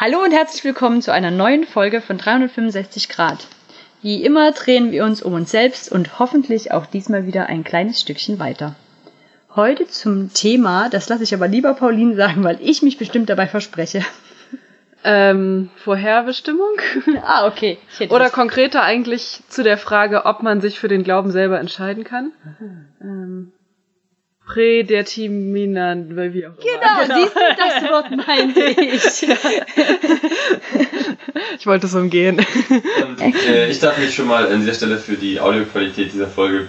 Hallo und herzlich willkommen zu einer neuen Folge von 365 Grad. Wie immer drehen wir uns um uns selbst und hoffentlich auch diesmal wieder ein kleines Stückchen weiter. Heute zum Thema, das lasse ich aber lieber Pauline sagen, weil ich mich bestimmt dabei verspreche. Ähm, Vorherbestimmung? ah, okay. Oder konkreter eigentlich zu der Frage, ob man sich für den Glauben selber entscheiden kann. Ähm, Prädeterminant, weil wie auch. Genau, genau. siehst du, das Wort meinte ich. ich wollte es umgehen. Und, äh, ich darf mich schon mal an dieser Stelle für die Audioqualität dieser Folge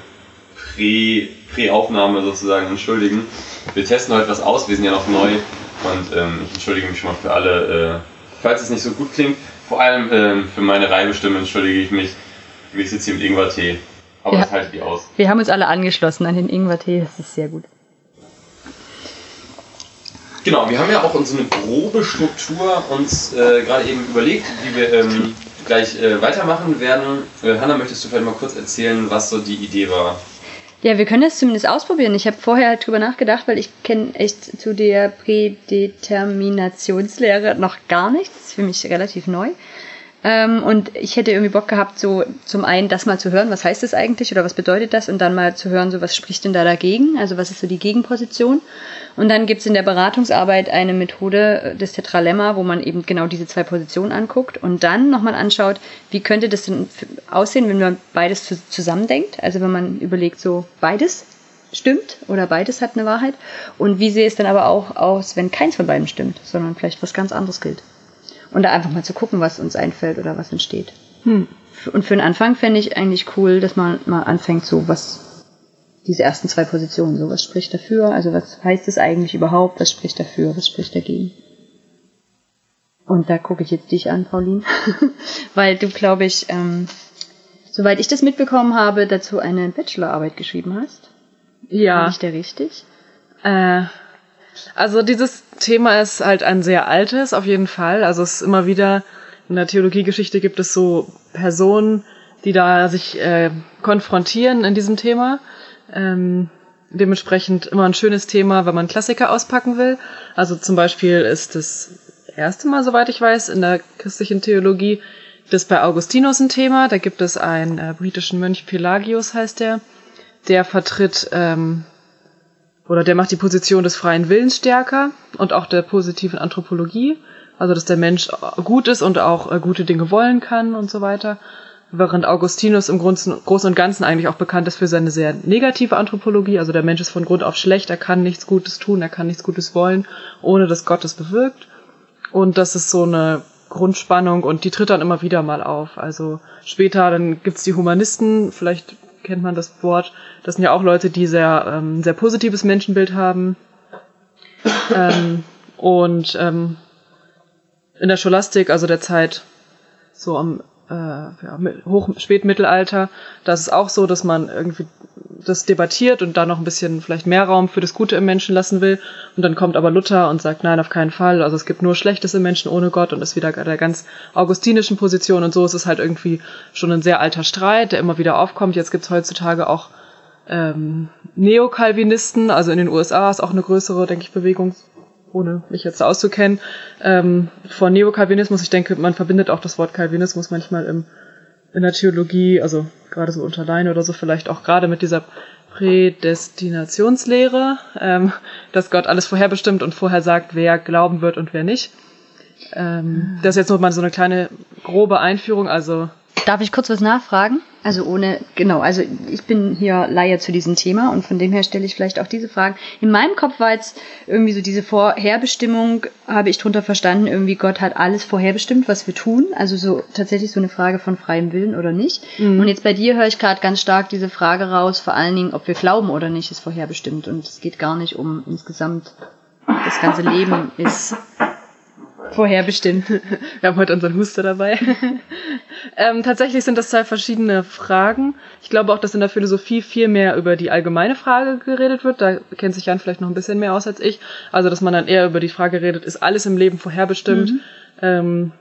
Prä-Aufnahme sozusagen entschuldigen. Wir testen heute was aus, wir sind ja noch neu und ähm, ich entschuldige mich schon mal für alle, äh, falls es nicht so gut klingt. Vor allem ähm, für meine Reibestimme entschuldige ich mich. Ich sitze hier mit Ingwer-Tee. Aber ja. das haltet ihr aus. Wir haben uns alle angeschlossen an den Ingwer-Tee, das ist sehr gut. Genau, wir haben ja auch so eine grobe Struktur uns äh, gerade eben überlegt, wie wir ähm, gleich äh, weitermachen werden. Äh, Hanna, möchtest du vielleicht mal kurz erzählen, was so die Idee war? Ja, wir können das zumindest ausprobieren. Ich habe vorher halt drüber nachgedacht, weil ich kenne echt zu der Prädeterminationslehre noch gar nichts. Das ist für mich relativ neu. Ähm, und ich hätte irgendwie Bock gehabt, so zum einen das mal zu hören, was heißt das eigentlich oder was bedeutet das und dann mal zu hören, so was spricht denn da dagegen, also was ist so die Gegenposition. Und dann gibt's in der Beratungsarbeit eine Methode äh, des Tetralemma, wo man eben genau diese zwei Positionen anguckt und dann nochmal anschaut, wie könnte das denn aussehen, wenn man beides zusammendenkt, also wenn man überlegt, so beides stimmt oder beides hat eine Wahrheit und wie sehe es dann aber auch aus, wenn keins von beiden stimmt, sondern vielleicht was ganz anderes gilt. Und da einfach mal zu gucken, was uns einfällt oder was entsteht. Hm. Und für den Anfang fände ich eigentlich cool, dass man mal anfängt, so was, diese ersten zwei Positionen, so was spricht dafür, also was heißt es eigentlich überhaupt, was spricht dafür, was spricht dagegen. Und da gucke ich jetzt dich an, Pauline, weil du, glaube ich, ähm, soweit ich das mitbekommen habe, dazu eine Bachelorarbeit geschrieben hast. Ja. Bin ich der richtig? Äh, also dieses Thema ist halt ein sehr altes, auf jeden Fall. Also es ist immer wieder, in der Theologiegeschichte gibt es so Personen, die da sich äh, konfrontieren in diesem Thema. Ähm, dementsprechend immer ein schönes Thema, wenn man Klassiker auspacken will. Also zum Beispiel ist das erste Mal, soweit ich weiß, in der christlichen Theologie das bei Augustinus ein Thema. Da gibt es einen äh, britischen Mönch, Pelagius heißt der, der vertritt ähm, oder der macht die Position des freien Willens stärker und auch der positiven Anthropologie, also dass der Mensch gut ist und auch äh, gute Dinge wollen kann und so weiter. Während Augustinus im Großen und Ganzen eigentlich auch bekannt ist für seine sehr negative Anthropologie, also der Mensch ist von Grund auf schlecht, er kann nichts Gutes tun, er kann nichts Gutes wollen, ohne dass Gott es bewirkt. Und das ist so eine Grundspannung und die tritt dann immer wieder mal auf. Also später, dann gibt's die Humanisten, vielleicht kennt man das Wort. Das sind ja auch Leute, die sehr, ähm, sehr positives Menschenbild haben. ähm, und ähm, in der Scholastik, also der Zeit so am äh, ja, Hoch Spätmittelalter, da ist es auch so, dass man irgendwie das debattiert und da noch ein bisschen vielleicht mehr Raum für das Gute im Menschen lassen will. Und dann kommt aber Luther und sagt, nein, auf keinen Fall. Also es gibt nur Schlechtes im Menschen ohne Gott und ist wieder der ganz augustinischen Position. Und so ist es halt irgendwie schon ein sehr alter Streit, der immer wieder aufkommt. Jetzt gibt's heutzutage auch ähm, Neokalvinisten, also in den USA ist auch eine größere, denke ich, Bewegung, ohne mich jetzt auszukennen, ähm, von Neokalvinismus. Ich denke, man verbindet auch das Wort Calvinismus manchmal im in der Theologie, also gerade so unter Leine oder so, vielleicht auch gerade mit dieser Prädestinationslehre, ähm, dass Gott alles vorherbestimmt und vorher sagt, wer glauben wird und wer nicht. Ähm, das ist jetzt nur mal so eine kleine grobe Einführung, also Darf ich kurz was nachfragen? Also ohne, genau, also ich bin hier Laie zu diesem Thema und von dem her stelle ich vielleicht auch diese Fragen. In meinem Kopf war jetzt irgendwie so diese Vorherbestimmung, habe ich drunter verstanden, irgendwie Gott hat alles vorherbestimmt, was wir tun. Also so tatsächlich so eine Frage von freiem Willen oder nicht. Mhm. Und jetzt bei dir höre ich gerade ganz stark diese Frage raus, vor allen Dingen, ob wir glauben oder nicht, ist vorherbestimmt. Und es geht gar nicht um insgesamt das ganze Leben ist vorherbestimmt. Wir haben heute unseren Huster dabei. ähm, tatsächlich sind das zwei verschiedene Fragen. Ich glaube auch, dass in der Philosophie viel mehr über die allgemeine Frage geredet wird. Da kennt sich Jan vielleicht noch ein bisschen mehr aus als ich. Also, dass man dann eher über die Frage redet, ist alles im Leben vorherbestimmt? Mhm. Ähm,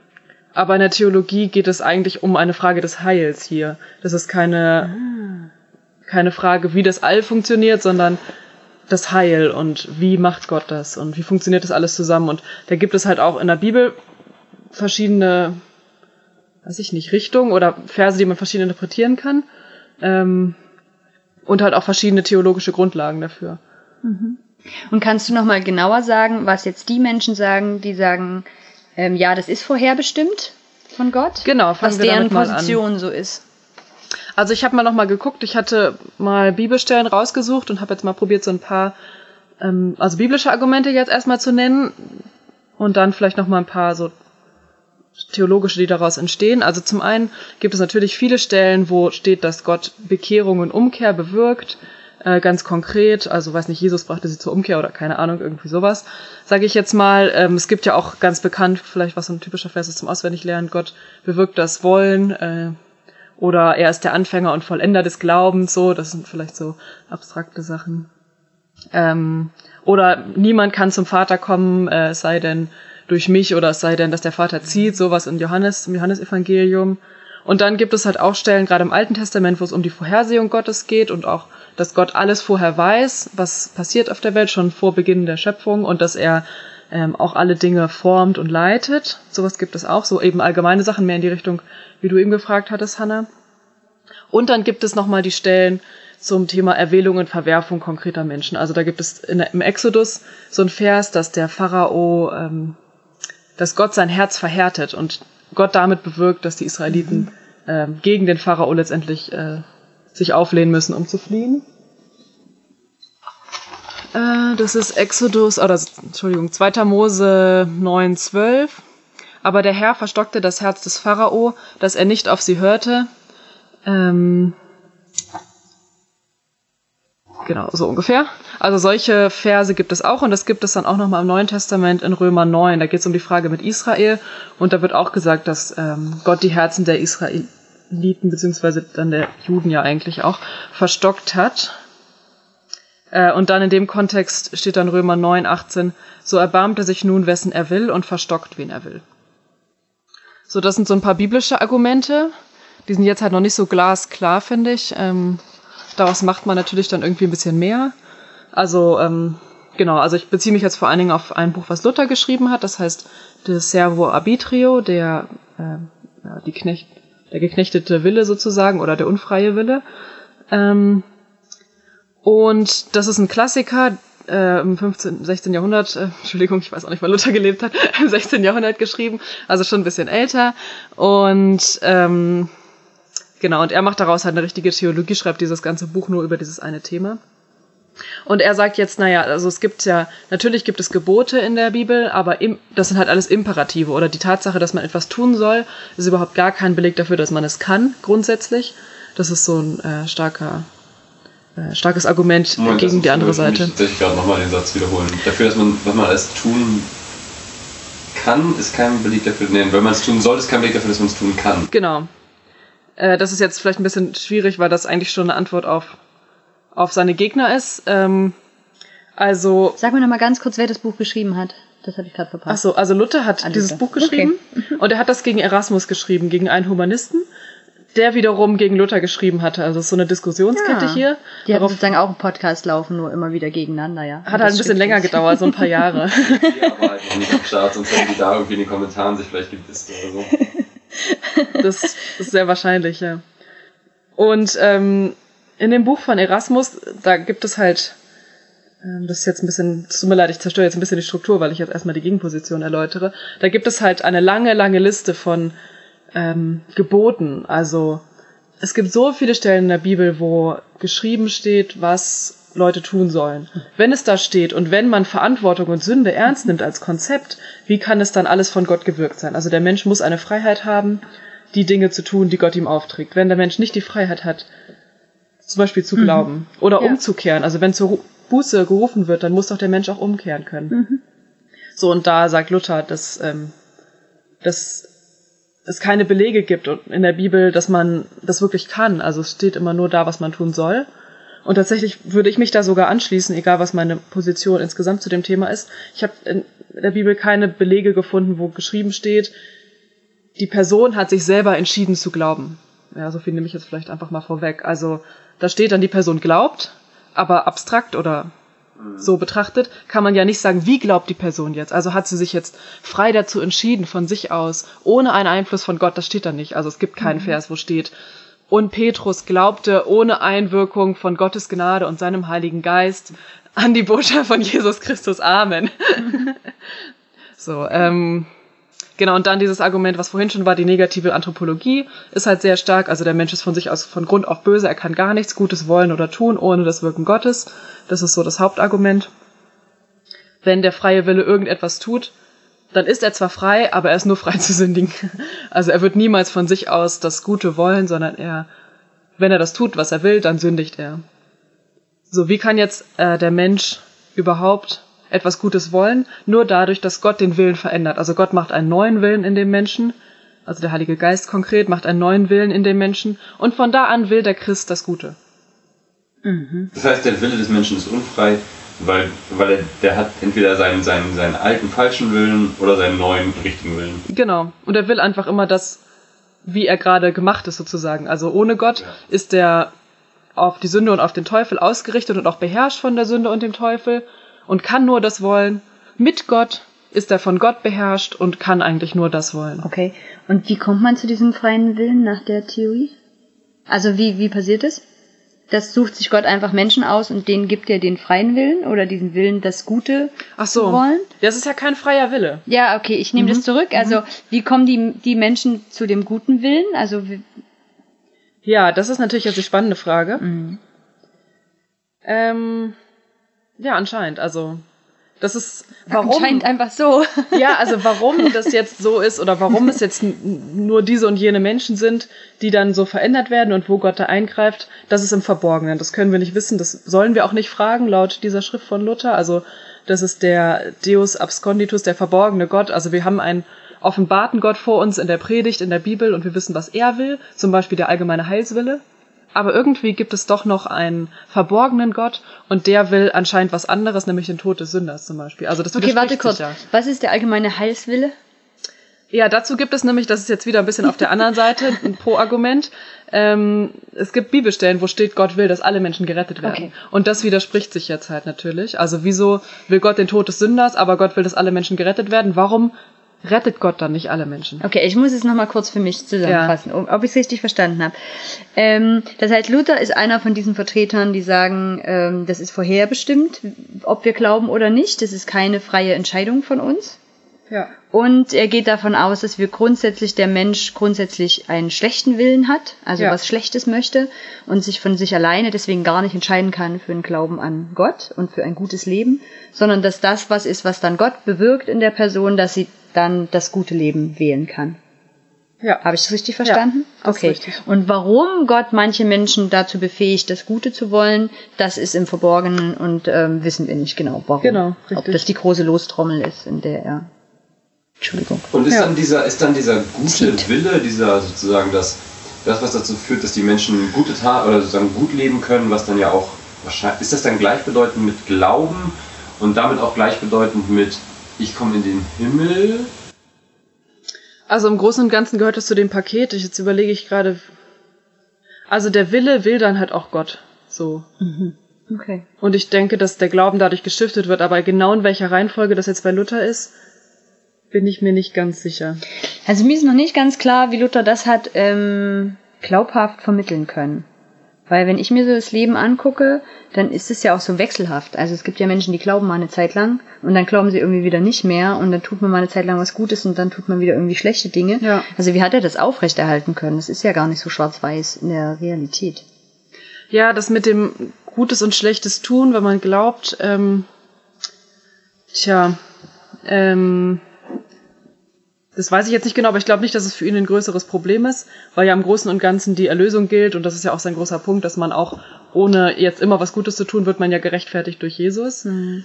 aber in der Theologie geht es eigentlich um eine Frage des Heils hier. Das ist keine, ah. keine Frage, wie das All funktioniert, sondern das Heil und wie macht Gott das und wie funktioniert das alles zusammen. Und da gibt es halt auch in der Bibel verschiedene, weiß ich nicht, Richtungen oder Verse, die man verschieden interpretieren kann. Ähm, und halt auch verschiedene theologische Grundlagen dafür. Und kannst du noch mal genauer sagen, was jetzt die Menschen sagen, die sagen, ähm, ja, das ist vorherbestimmt von Gott? Genau, was deren. Position so ist. Also ich habe mal noch mal geguckt, ich hatte mal Bibelstellen rausgesucht und habe jetzt mal probiert, so ein paar, ähm, also biblische Argumente jetzt erstmal zu nennen und dann vielleicht noch mal ein paar so theologische, die daraus entstehen. Also zum einen gibt es natürlich viele Stellen, wo steht, dass Gott Bekehrung und Umkehr bewirkt, äh, ganz konkret. Also weiß nicht, Jesus brachte sie zur Umkehr oder keine Ahnung, irgendwie sowas. Sage ich jetzt mal. Ähm, es gibt ja auch ganz bekannt, vielleicht was so ein typischer Vers ist zum Auswendiglernen, Gott bewirkt das Wollen. Äh, oder er ist der Anfänger und Vollender des Glaubens, so, das sind vielleicht so abstrakte Sachen. Ähm, oder niemand kann zum Vater kommen, äh, sei denn durch mich oder es sei denn, dass der Vater zieht, sowas in Johannes, im Johannesevangelium. Und dann gibt es halt auch Stellen, gerade im Alten Testament, wo es um die Vorhersehung Gottes geht und auch, dass Gott alles vorher weiß, was passiert auf der Welt, schon vor Beginn der Schöpfung und dass er ähm, auch alle Dinge formt und leitet. Sowas gibt es auch, so eben allgemeine Sachen mehr in die Richtung, wie du eben gefragt hattest, Hannah. Und dann gibt es nochmal die Stellen zum Thema Erwählung und Verwerfung konkreter Menschen. Also da gibt es in, im Exodus so ein Vers, dass der Pharao, ähm, dass Gott sein Herz verhärtet und Gott damit bewirkt, dass die Israeliten ähm, gegen den Pharao letztendlich äh, sich auflehnen müssen, um zu fliehen. Äh, das ist Exodus, oder Entschuldigung, 2. Mose 9, 12. Aber der Herr verstockte das Herz des Pharao, dass er nicht auf sie hörte. Ähm, genau, so ungefähr. Also solche Verse gibt es auch und das gibt es dann auch nochmal im Neuen Testament in Römer 9. Da geht es um die Frage mit Israel und da wird auch gesagt, dass ähm, Gott die Herzen der Israeliten, beziehungsweise dann der Juden ja eigentlich auch, verstockt hat. Äh, und dann in dem Kontext steht dann Römer 9, 18, so erbarmt er sich nun, wessen er will und verstockt, wen er will. So, das sind so ein paar biblische Argumente. Die sind jetzt halt noch nicht so glasklar, finde ich. Ähm, daraus macht man natürlich dann irgendwie ein bisschen mehr. Also, ähm, genau, also ich beziehe mich jetzt vor allen Dingen auf ein Buch, was Luther geschrieben hat. Das heißt, De Servo Arbitrio, der, äh, die Knecht, der geknechtete Wille sozusagen oder der unfreie Wille. Ähm, und das ist ein Klassiker, äh, im 15., 16. Jahrhundert, äh, Entschuldigung, ich weiß auch nicht, wann Luther gelebt hat, im 16. Jahrhundert geschrieben, also schon ein bisschen älter. Und ähm, genau, und er macht daraus halt eine richtige Theologie, schreibt dieses ganze Buch nur über dieses eine Thema. Und er sagt jetzt, naja, also es gibt ja, natürlich gibt es Gebote in der Bibel, aber im, das sind halt alles Imperative oder die Tatsache, dass man etwas tun soll, ist überhaupt gar kein Beleg dafür, dass man es kann, grundsätzlich. Das ist so ein äh, starker, starkes Argument Moment, gegen das die andere muss ich Seite. tatsächlich gerade nochmal den Satz wiederholen. Dafür, dass man, was man alles tun kann, ist kein Beleg dafür. Nee, wenn man es tun soll, ist kein Beleg dafür, dass man es tun kann. Genau. Äh, das ist jetzt vielleicht ein bisschen schwierig, weil das eigentlich schon eine Antwort auf, auf seine Gegner ist. Ähm, also, Sag mir noch mal ganz kurz, wer das Buch geschrieben hat. Das habe ich gerade ach verpasst. so, also Luther hat Ah, dieses. Buch geschrieben und er hat das gegen Erasmus geschrieben, gegen einen Humanisten, der wiederum gegen Luther geschrieben hatte. Also es ist so eine Diskussionskette Ja. hier. Die haben sozusagen auch einen Podcast laufen, nur immer wieder gegegeneinander, ja. hat halt ein bisschen länger gedauert, so ein paar Jahre. Die aber halt nicht am Start, sonst hätten die da irgendwie in den Kommentaren sich vielleicht gewisst oder so. Das ist sehr wahrscheinlich, ja. Und ähm, in dem Buch von Erasmus, da gibt es halt, ähm, das ist jetzt ein bisschen, tut mir leid, ich zerstöre jetzt ein bisschen die Struktur, weil ich jetzt erstmal die Gegenposition erläutere. Da gibt es halt eine lange, lange Liste von ähm, Geboten. Also es gibt so viele Stellen in der Bibel, wo geschrieben steht, was Leute tun sollen. Wenn es da steht und wenn man Verantwortung und Sünde ernst nimmt als Konzept, wie kann es dann alles von Gott gewirkt sein? Also der Mensch muss eine Freiheit haben, die Dinge zu tun, die Gott ihm aufträgt. Wenn der Mensch nicht die Freiheit hat, zum Beispiel zu glauben oder Ja. umzukehren, also wenn zur Buße gerufen wird, dann muss doch der Mensch auch umkehren können. So, und da sagt Luther, dass, ähm, dass es keine Belege gibt in der Bibel, dass man das wirklich kann. Also es steht immer nur da, was man tun soll. Und tatsächlich würde ich mich da sogar anschließen, egal was meine Position insgesamt zu dem Thema ist. Ich habe in der Bibel keine Belege gefunden, wo geschrieben steht, die Person hat sich selber entschieden zu glauben. Ja, so viel nehme ich jetzt vielleicht einfach mal vorweg. Also da steht dann, die Person glaubt, aber abstrakt oder so betrachtet, kann man ja nicht sagen, wie glaubt die Person jetzt. Also hat sie sich jetzt frei dazu entschieden, von sich aus, ohne einen Einfluss von Gott, das steht da nicht. Also es gibt keinen mhm. Vers, wo steht, und Petrus glaubte ohne Einwirkung von Gottes Gnade und seinem Heiligen Geist an die Botschaft von Jesus Christus. Amen. so, ähm, genau, und dann dieses Argument, was vorhin schon war, die negative Anthropologie ist halt sehr stark. Also der Mensch ist von sich aus von Grund auf böse, er kann gar nichts Gutes wollen oder tun, ohne das Wirken Gottes. Das ist so das Hauptargument. Wenn der freie Wille irgendetwas tut, dann ist er zwar frei, aber er ist nur frei zu sündigen. Also er wird niemals von sich aus das Gute wollen, sondern er, wenn er das tut, was er will, dann sündigt er. So, wie kann jetzt äh, der Mensch überhaupt etwas Gutes wollen? Nur dadurch, dass Gott den Willen verändert. Also Gott macht einen neuen Willen in dem Menschen, also der Heilige Geist konkret macht einen neuen Willen in dem Menschen und von da an will der Christ das Gute. Mhm. Das heißt, der Wille des Menschen ist unfrei, weil, weil er, der hat entweder seinen, seinen, seinen alten falschen Willen oder seinen neuen richtigen Willen. Genau. Und er will einfach immer das, wie er gerade gemacht ist sozusagen. Also ohne Gott ja. ist er auf die Sünde und auf den Teufel ausgerichtet und auch beherrscht von der Sünde und dem Teufel und kann nur das wollen. Mit Gott ist er von Gott beherrscht und kann eigentlich nur das wollen. Okay. Und wie kommt man zu diesem freien Willen nach der Theorie? Also wie, wie passiert es? das sucht sich Gott einfach Menschen aus und denen gibt er den freien Willen oder diesen Willen, das Gute Ach so. zu wollen. Das ist ja kein freier Wille. Ja, okay, ich nehme mhm. das zurück. Also, mhm. wie kommen die, die Menschen zu dem guten Willen? Also, ja, das ist natürlich jetzt die spannende Frage. Mhm. Ähm, ja, anscheinend. Also, das ist warum anscheinend einfach so. Ja, also warum das jetzt so ist oder warum es jetzt nur diese und jene Menschen sind, die dann so verändert werden und wo Gott da eingreift, das ist im Verborgenen. Das können wir nicht wissen, das sollen wir auch nicht fragen laut dieser Schrift von Luther. Also das ist der Deus absconditus, der verborgene Gott. Also wir haben einen offenbarten Gott vor uns in der Predigt, in der Bibel und wir wissen, was er will, zum Beispiel der allgemeine Heilswille aber irgendwie gibt es doch noch einen verborgenen Gott und der will anscheinend was anderes, nämlich den Tod des Sünders zum Beispiel. Also das Okay, warte kurz. Ja. Was ist der allgemeine Heilswille? Ja, dazu gibt es nämlich, das ist jetzt wieder ein bisschen auf der anderen Seite, ein Pro-Argument. Ähm, es gibt Bibelstellen, wo steht, Gott will, dass alle Menschen gerettet werden. Okay. Und das widerspricht sich jetzt halt natürlich. Also wieso will Gott den Tod des Sünders, aber Gott will, dass alle Menschen gerettet werden? Warum rettet Gott dann nicht alle Menschen. Okay, ich muss es nochmal kurz für mich zusammenfassen, ja. ob ich es richtig verstanden habe. Ähm, das heißt, Luther ist einer von diesen Vertretern, die sagen, ähm, das ist vorherbestimmt, ob wir glauben oder nicht. Das ist keine freie Entscheidung von uns. Ja. Und er geht davon aus, dass wir grundsätzlich der Mensch grundsätzlich einen schlechten Willen hat, also ja. was Schlechtes möchte und sich von sich alleine deswegen gar nicht entscheiden kann für einen Glauben an Gott und für ein gutes Leben, sondern dass das was ist, was dann Gott bewirkt in der Person, dass sie dann das gute Leben wählen kann. Ja. Habe ich das richtig verstanden? Ja, das okay. Richtig. Und warum Gott manche Menschen dazu befähigt, das Gute zu wollen, das ist im Verborgenen und ähm, wissen wir nicht genau, warum. Genau. Richtig. Ob das die große Lostrommel ist, in der er. Entschuldigung. Und ist ja. dann dieser, ist dann dieser gute Zieht. Wille, dieser sozusagen das, das, was dazu führt, dass die Menschen gute Tat oder sozusagen gut leben können, was dann ja auch wahrscheinlich, ist das dann gleichbedeutend mit Glauben und damit auch gleichbedeutend mit ich komme in den Himmel. Also im Großen und Ganzen gehört es zu dem Paket. Ich, jetzt überlege ich gerade. Also der Wille will dann halt auch Gott. So. Mhm. Okay. Und ich denke, dass der Glauben dadurch gestiftet wird, aber genau in welcher Reihenfolge das jetzt bei Luther ist, bin ich mir nicht ganz sicher. Also mir ist noch nicht ganz klar, wie Luther das hat ähm, glaubhaft vermitteln können. Weil wenn ich mir so das Leben angucke, dann ist es ja auch so wechselhaft. Also es gibt ja Menschen, die glauben mal eine Zeit lang und dann glauben sie irgendwie wieder nicht mehr und dann tut man mal eine Zeit lang was Gutes und dann tut man wieder irgendwie schlechte Dinge. Ja. Also wie hat er das aufrechterhalten können? Das ist ja gar nicht so schwarz-weiß in der Realität. Ja, das mit dem Gutes und Schlechtes tun, wenn man glaubt, ähm, tja, ähm, das weiß ich jetzt nicht genau, aber ich glaube nicht, dass es für ihn ein größeres Problem ist, weil ja im Großen und Ganzen die Erlösung gilt und das ist ja auch sein großer Punkt, dass man auch ohne jetzt immer was Gutes zu tun, wird man ja gerechtfertigt durch Jesus. Mhm.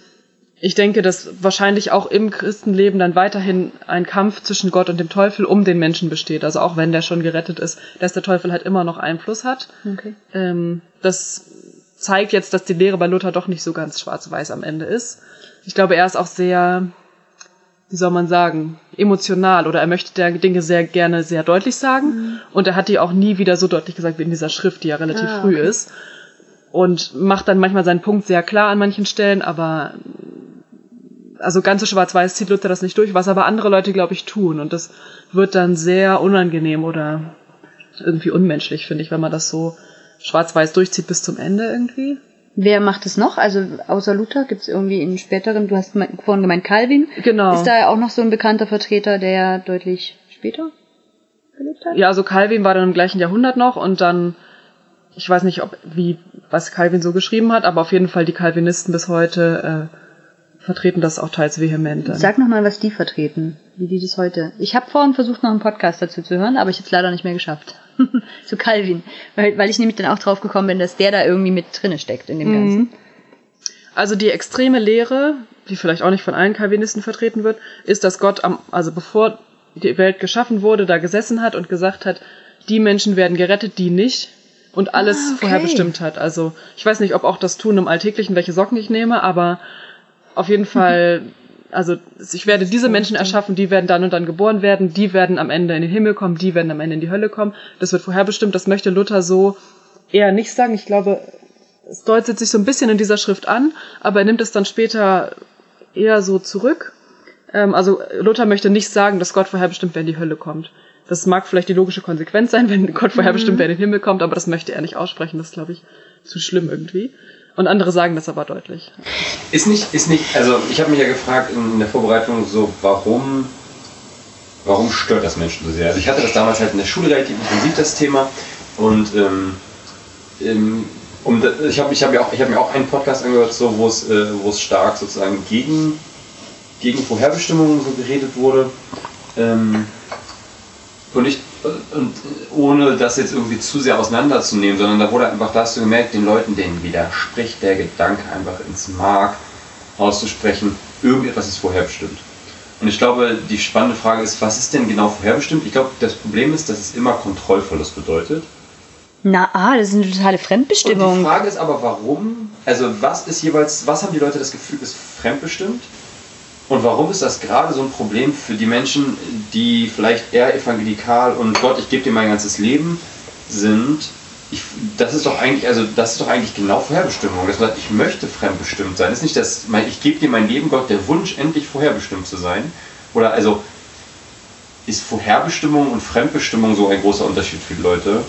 Ich denke, dass wahrscheinlich auch im Christenleben dann weiterhin ein Kampf zwischen Gott und dem Teufel um den Menschen besteht. Also auch wenn der schon gerettet ist, dass der Teufel halt immer noch Einfluss hat. Okay. Ähm, das zeigt jetzt, dass die Lehre bei Luther doch nicht so ganz schwarz-weiß am Ende ist. Ich glaube, er ist auch sehr wie soll man sagen, emotional oder er möchte der Dinge sehr gerne sehr deutlich sagen mhm. und er hat die auch nie wieder so deutlich gesagt wie in dieser Schrift, die ja relativ ah, früh ist. und macht dann manchmal seinen Punkt sehr klar an manchen Stellen, aber also ganz so schwarz-weiß zieht Luther das nicht durch, was aber andere Leute, glaube ich, tun. Und das wird dann sehr unangenehm oder irgendwie unmenschlich, finde ich, wenn man das so schwarz-weiß durchzieht bis zum Ende irgendwie. Wer macht es noch? Also außer Luther gibt es irgendwie in späteren, du hast vorhin gemeint Calvin. Genau. Ist da ja auch noch so ein bekannter Vertreter, der deutlich später gelebt hat? Ja, also Calvin war dann im gleichen Jahrhundert noch und dann, ich weiß nicht, ob wie was Calvin so geschrieben hat, aber auf jeden Fall die Calvinisten bis heute äh, vertreten das auch teils vehement. Dann. Sag nochmal, was die vertreten, wie die das heute. Ich habe vorhin versucht, noch einen Podcast dazu zu hören, aber ich habe es leider nicht mehr geschafft. zu Calvin, weil, weil ich nämlich dann auch drauf gekommen bin, dass der da irgendwie mit drinne steckt in dem mhm. Ganzen. Also die extreme Lehre, die vielleicht auch nicht von allen Calvinisten vertreten wird, ist, dass Gott am, also bevor die Welt geschaffen wurde, da gesessen hat und gesagt hat, die Menschen werden gerettet, die nicht und alles ah, okay. vorher bestimmt hat. Also ich weiß nicht, ob auch das Tun im Alltäglichen, welche Socken ich nehme, aber auf jeden Fall, also ich werde diese Menschen erschaffen, die werden dann und dann geboren werden, die werden am Ende in den Himmel kommen, die werden am Ende in die Hölle kommen. Das wird vorherbestimmt, das möchte Luther so eher nicht sagen. Ich glaube, es deutet sich so ein bisschen in dieser Schrift an, aber er nimmt es dann später eher so zurück. Ähm, also Luther möchte nicht sagen, dass Gott vorherbestimmt, wer in die Hölle kommt. Das mag vielleicht die logische Konsequenz sein, wenn Gott vorherbestimmt, mhm. wer in den Himmel kommt, aber das möchte er nicht aussprechen. Das ist, glaube ich, zu schlimm irgendwie. Und andere sagen das aber deutlich. Ist nicht, ist nicht, also ich habe mich ja gefragt in der Vorbereitung so, warum, warum stört das Menschen so sehr? Also ich hatte das damals halt in der Schule relativ intensiv, das Thema. Und ähm, um, ich habe ich hab ja auch, hab mir auch einen Podcast angehört, so, wo es äh, stark sozusagen gegen, gegen Vorherbestimmungen so geredet wurde. Ähm, und ich und ohne das jetzt irgendwie zu sehr auseinanderzunehmen, sondern da wurde einfach, da hast du gemerkt, den Leuten, denen widerspricht der Gedanke einfach ins Mark auszusprechen, irgendetwas ist vorherbestimmt. Und ich glaube, die spannende Frage ist, was ist denn genau vorherbestimmt? Ich glaube, das Problem ist, dass es immer Kontrollverlust bedeutet. Na, ah, das ist eine totale Fremdbestimmung. Und die Frage ist aber, warum? Also, was ist jeweils, was haben die Leute das Gefühl, ist fremdbestimmt? Und warum ist das gerade so ein Problem für die Menschen, die vielleicht eher evangelikal und Gott, ich gebe dir mein ganzes Leben sind? Ich, das ist doch eigentlich, also das ist doch eigentlich genau Vorherbestimmung. Man sagt, ich möchte fremdbestimmt sein. Das ist nicht das, ich gebe dir mein Leben, Gott, der Wunsch, endlich vorherbestimmt zu sein. Oder also ist Vorherbestimmung und Fremdbestimmung so ein großer Unterschied für die Leute?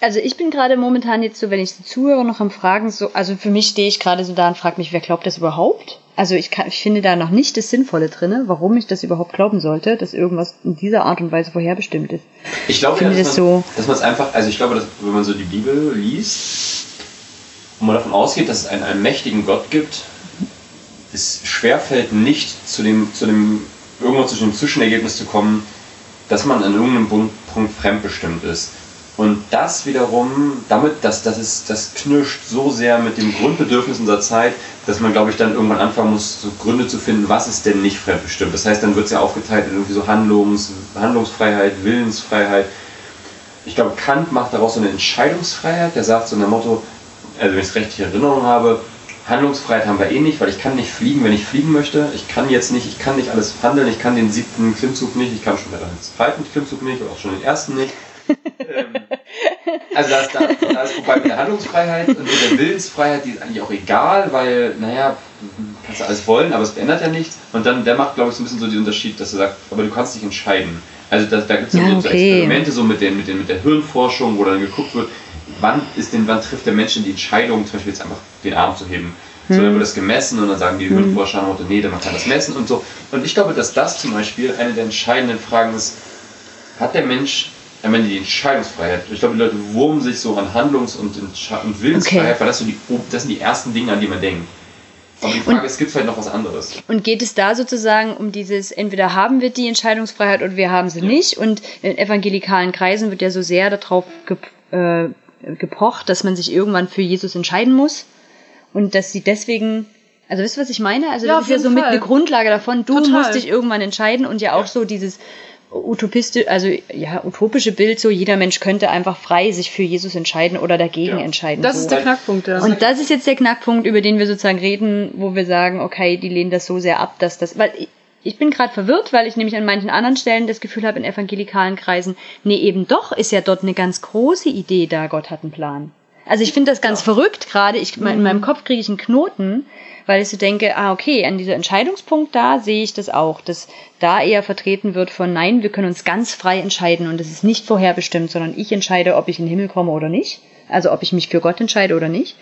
Also ich bin gerade momentan jetzt so, wenn ich so zuhöre, noch am Fragen, so, also für mich stehe ich gerade so da und frage mich, wer glaubt das überhaupt? Also ich, kann, ich finde da noch nicht das Sinnvolle drin, warum ich das überhaupt glauben sollte, dass irgendwas in dieser Art und Weise vorherbestimmt ist. Ich glaube, ja, dass, man, so dass man es einfach, also ich glaube, dass, wenn man so die Bibel liest und man davon ausgeht, dass es einen allmächtigen Gott gibt, es schwerfällt nicht zu dem, zu dem, irgendwo zu dem Zwischenergebnis zu kommen, dass man an irgendeinem Punkt fremdbestimmt ist. Und das wiederum, damit, das, das, ist, das knirscht so sehr mit dem Grundbedürfnis unserer Zeit, dass man, glaube ich, dann irgendwann anfangen muss, so Gründe zu finden, was ist denn nicht fremdbestimmt. Das heißt, dann wird es ja aufgeteilt in irgendwie so Handlungs, Handlungsfreiheit, Willensfreiheit. Ich glaube, Kant macht daraus so eine Entscheidungsfreiheit. Der sagt so nach Motto, also wenn ich es richtig in Erinnerung habe, Handlungsfreiheit haben wir eh nicht, weil ich kann nicht fliegen, wenn ich fliegen möchte. Ich kann jetzt nicht, ich kann nicht alles handeln, ich kann den siebten Klimmzug nicht, ich kann schon den zweiten Klimmzug nicht oder auch schon den ersten nicht ähm, also da ist, da, da ist vorbei mit der Handlungsfreiheit und mit der Willensfreiheit, die ist eigentlich auch egal, weil, naja, kannst du alles wollen, aber es verändert ja nichts. Und dann, der macht, glaube ich, so ein bisschen so den Unterschied, dass er sagt, aber du kannst dich entscheiden. Also da, da gibt es ja, so, okay. so Experimente so mit, den, mit, den, mit der Hirnforschung, wo dann geguckt wird, wann ist denn, wann trifft der Mensch die Entscheidung, zum Beispiel jetzt einfach den Arm zu heben. So, dann hm. wird das gemessen und dann sagen die hm. Hirnforscher, nee, man kann das messen und so. Und ich glaube, dass das zum Beispiel eine der entscheidenden Fragen ist, hat der Mensch am Ende die Entscheidungsfreiheit. Ich glaube, die Leute wurmen sich so an Handlungs- und, und Willensfreiheit, okay. weil das, so die, das sind die ersten Dinge, an die man denkt. Aber die Frage und, ist, gibt es vielleicht noch was anderes? Und geht es da sozusagen um dieses, entweder haben wir die Entscheidungsfreiheit oder wir haben sie ja. nicht? Und in evangelikalen Kreisen wird ja so sehr darauf ge, äh, gepocht, dass man sich irgendwann für Jesus entscheiden muss. Und dass sie deswegen also wisst ihr, was ich meine? Also ja, das ist ja so Fall. mit eine Grundlage davon, du Total. musst dich irgendwann entscheiden und ja auch ja. so dieses utopistisch, also ja, utopische Bild, so jeder Mensch könnte einfach frei sich für Jesus entscheiden oder dagegen ja. entscheiden. Das so. ist der Knackpunkt, ja. Und das ist jetzt der Knackpunkt, über den wir sozusagen reden, wo wir sagen, okay, die lehnen das so sehr ab, dass das, weil ich, ich bin gerade verwirrt, weil ich nämlich an manchen anderen Stellen das Gefühl habe, in evangelikalen Kreisen, nee, eben doch ist ja dort eine ganz große Idee da, Gott hat einen Plan. Also ich finde das ganz verrückt gerade. Ich, In meinem Kopf kriege ich einen Knoten, weil ich so denke, ah, okay, an dieser Entscheidungspunkt da sehe ich das auch, dass da eher vertreten wird von nein, wir können uns ganz frei entscheiden und es ist nicht vorherbestimmt, sondern ich entscheide, ob ich in den Himmel komme oder nicht. Also ob ich mich für Gott entscheide oder nicht.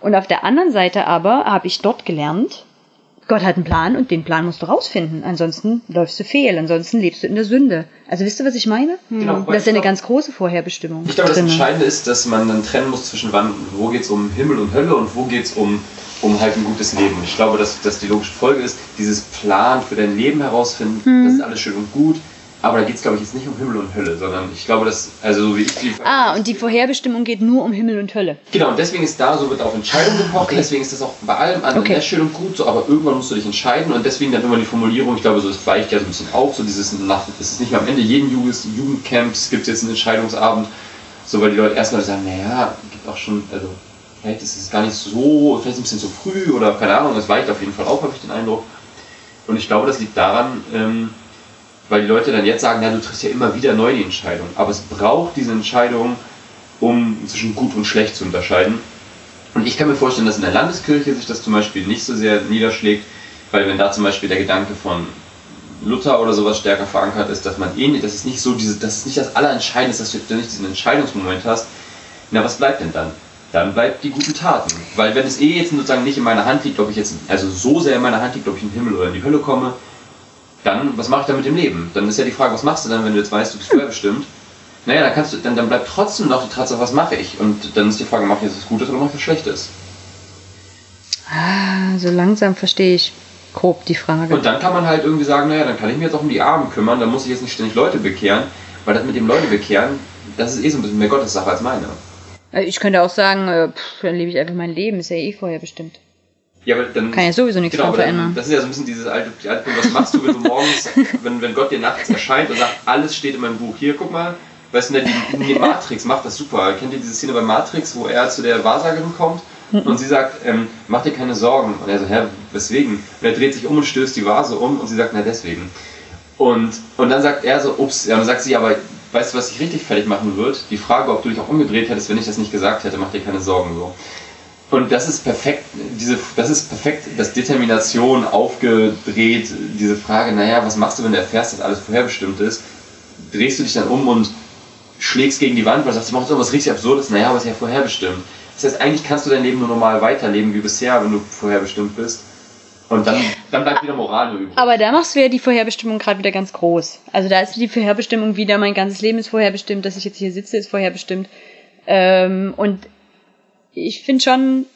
Und auf der anderen Seite aber habe ich dort gelernt, Gott hat einen Plan und den Plan musst du rausfinden. Ansonsten läufst du fehl, ansonsten lebst du in der Sünde. Also wisst ihr, was ich meine? Genau, das ist ja eine ganz große Vorherbestimmung. Ich glaube, das Entscheidende ist, dass man dann trennen muss zwischen wann, wo geht es um Himmel und Hölle und wo geht es um, um halt ein gutes Leben. Ich glaube, dass, dass die logische Folge ist, dieses Plan für dein Leben herausfinden, mhm. das ist alles schön und gut, aber da geht es, glaube ich, jetzt nicht um Himmel und Hölle, sondern ich glaube, dass, also so wie ich die. Ah, und die Vorherbestimmung geht nur um Himmel und Hölle. Genau, und deswegen ist da so wird auf Entscheidung gepocht, okay. deswegen ist das auch bei allem anderen okay. schön und gut, so, aber irgendwann musst du dich entscheiden und deswegen dann immer die Formulierung, ich glaube, so, das weicht ja so ein bisschen auf, so dieses nach, es ist nicht mehr am Ende jeden Jugend, Jugendcamps gibt es jetzt einen Entscheidungsabend, so weil die Leute erstmal sagen, naja, gibt auch schon, also vielleicht ist es gar nicht so, vielleicht ein bisschen zu früh oder keine Ahnung, es weicht auf jeden Fall auf, habe ich den Eindruck. Und ich glaube, das liegt daran, ähm, weil die Leute dann jetzt sagen, ja, du triffst ja immer wieder neu die Entscheidung. Aber es braucht diese Entscheidung, um zwischen gut und schlecht zu unterscheiden. Und ich kann mir vorstellen, dass in der Landeskirche sich das zum Beispiel nicht so sehr niederschlägt, weil wenn da zum Beispiel der Gedanke von Luther oder sowas stärker verankert ist, dass man eh nicht, dass es nicht so diese, dass es nicht das Allerentscheidende ist, dass du nicht diesen Entscheidungsmoment hast, na, was bleibt denn dann? Dann bleibt die guten Taten. Weil wenn es eh jetzt sozusagen nicht in meiner Hand liegt, ob ich jetzt, also so sehr in meiner Hand liegt, ob ich in den Himmel oder in die Hölle komme, dann, was mache ich dann mit dem Leben? Dann ist ja die Frage, was machst du dann, wenn du jetzt weißt, du bist vorherbestimmt? Naja, dann kannst du, dann, dann bleibt trotzdem noch die Tatsache, was mache ich? Und dann ist die Frage, mache ich jetzt was Gutes oder mache ich was Schlechtes? Ah, so langsam verstehe ich grob die Frage. Und dann kann man halt irgendwie sagen, naja, dann kann ich mich jetzt auch um die Armen kümmern, dann muss ich jetzt nicht ständig Leute bekehren, weil das mit dem Leute bekehren, das ist eh so ein bisschen mehr Gottes Sache als meine. Äh, ich könnte auch sagen, äh, pff, dann lebe ich einfach mein Leben, ist ja eh vorherbestimmt. Ja, aber dann, Kann ja sowieso nichts genau, verändern. Das ist ja so ein bisschen dieses alte, die alte was machst du, wenn du morgens, wenn, wenn Gott dir nachts erscheint und sagt, alles steht in meinem Buch, hier, guck mal, weißt du, die, die Matrix macht das super. Kennt ihr diese Szene bei Matrix, wo er zu der Wahrsagerin kommt mhm. und sie sagt, ähm, mach dir keine Sorgen. Und er so, hä, weswegen? Und er dreht sich um und stößt die Vase um und sie sagt, na deswegen. Und, und dann sagt er so, ups, ja, dann sagt sie, aber weißt du, was dich richtig fertig machen wird? Die Frage, ob du dich auch umgedreht hättest, wenn ich das nicht gesagt hätte, mach dir keine Sorgen so. Und das ist perfekt, diese, das ist perfekt, dass Determination aufgedreht, diese Frage, naja, was machst du, wenn du erfährst, dass alles vorherbestimmt ist? Drehst du dich dann um und schlägst gegen die Wand, weil du sagst, du machst irgendwas richtig Absurdes, naja, aber es ist ja vorherbestimmt. Das heißt, eigentlich kannst du dein Leben nur normal weiterleben wie bisher, wenn du vorherbestimmt bist. Und dann, dann bleibt wieder Moral nur übrig. Aber da machst du ja die Vorherbestimmung gerade wieder ganz groß. Also da ist die Vorherbestimmung wieder, mein ganzes Leben ist vorherbestimmt, dass ich jetzt hier sitze, ist vorherbestimmt. Ähm, und ich finde schon,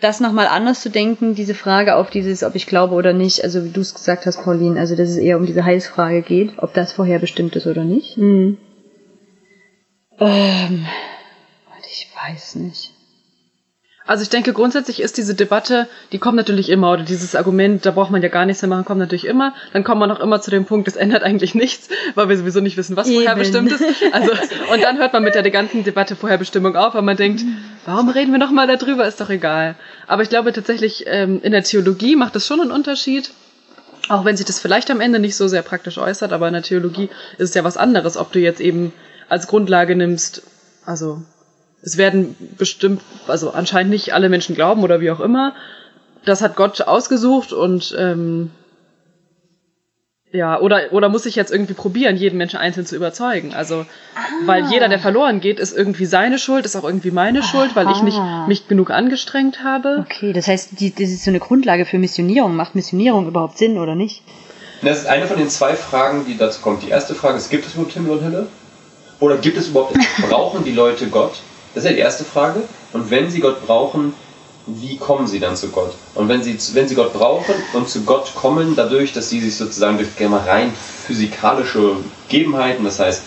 das nochmal anders zu denken, diese Frage auf dieses, ob ich glaube oder nicht, also wie du es gesagt hast, Pauline, also dass es eher um diese Heilsfrage geht, ob das vorherbestimmt ist oder nicht. Mhm. Ähm, ich weiß nicht. Also ich denke, grundsätzlich ist diese Debatte, die kommt natürlich immer, oder dieses Argument, da braucht man ja gar nichts mehr machen, kommt natürlich immer. Dann kommt man auch immer zu dem Punkt, es ändert eigentlich nichts, weil wir sowieso nicht wissen, was Eben. vorherbestimmt ist. Also, und dann hört man mit der ganzen Debatte Vorherbestimmung auf, weil man denkt, warum reden wir nochmal darüber, ist doch egal. Aber ich glaube tatsächlich, ähm, in der Theologie macht das schon einen Unterschied. Auch wenn sich das vielleicht am Ende nicht so sehr praktisch äußert, aber in der Theologie ist es ja was anderes, ob du jetzt eben als Grundlage nimmst, also es werden bestimmt, also anscheinend nicht alle Menschen glauben oder wie auch immer. Das hat Gott ausgesucht und ähm, ja, oder, oder muss ich jetzt irgendwie probieren, jeden Menschen einzeln zu überzeugen? Also, ah. weil jeder, der verloren geht, ist irgendwie seine Schuld, ist auch irgendwie meine Schuld, weil ich nicht mich genug angestrengt habe. Okay, das heißt, die, das ist so eine Grundlage für Missionierung. Macht Missionierung überhaupt Sinn oder nicht? Das ist eine von den zwei Fragen, die dazu kommt. Die erste Frage ist, gibt es überhaupt Himmel und Hölle? Oder gibt es überhaupt, brauchen die Leute Gott? Das ist ja die erste Frage. Und wenn sie Gott brauchen, wie kommen sie dann zu Gott? Und wenn sie, wenn sie Gott brauchen und zu Gott kommen, dadurch, dass sie sich sozusagen durch rein physikalische Gegebenheiten, das heißt,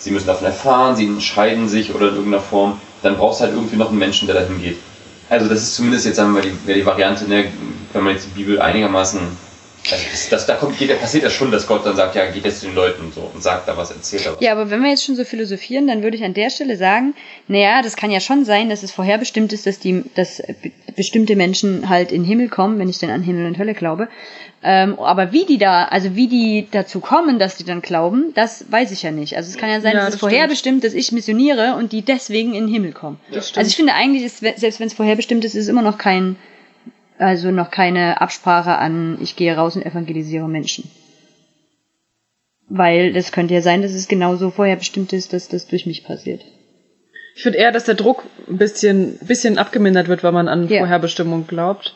sie müssen davon erfahren, sie entscheiden sich oder in irgendeiner Form, dann brauchst du halt irgendwie noch einen Menschen, der dahin geht. Also das ist zumindest jetzt, sagen wir mal, die, die Variante, ne, wenn man jetzt die Bibel einigermaßen Also das, das, da kommt, geht, passiert ja schon, dass Gott dann sagt, ja, geht jetzt zu den Leuten und so und sagt da was, erzählt da was. Ja, aber wenn wir jetzt schon so philosophieren, dann würde ich an der Stelle sagen, naja, das kann ja schon sein, dass es vorherbestimmt ist, dass die, dass bestimmte Menschen halt in den Himmel kommen, wenn ich denn an Himmel und Hölle glaube. Ähm, aber wie die da, also wie die dazu kommen, dass die dann glauben, das weiß ich ja nicht. Also es kann ja sein, Ja, dass das es vorherbestimmt, dass ich missioniere und die deswegen in den Himmel kommen. Das also ich finde eigentlich, ist, selbst wenn es vorherbestimmt ist, ist es immer noch kein, also noch keine Absprache an, ich gehe raus und evangelisiere Menschen. Weil das könnte ja sein, dass es genauso vorherbestimmt ist, dass das durch mich passiert. Ich finde eher, dass der Druck ein bisschen, bisschen abgemindert wird, wenn man an Ja. Vorherbestimmung glaubt.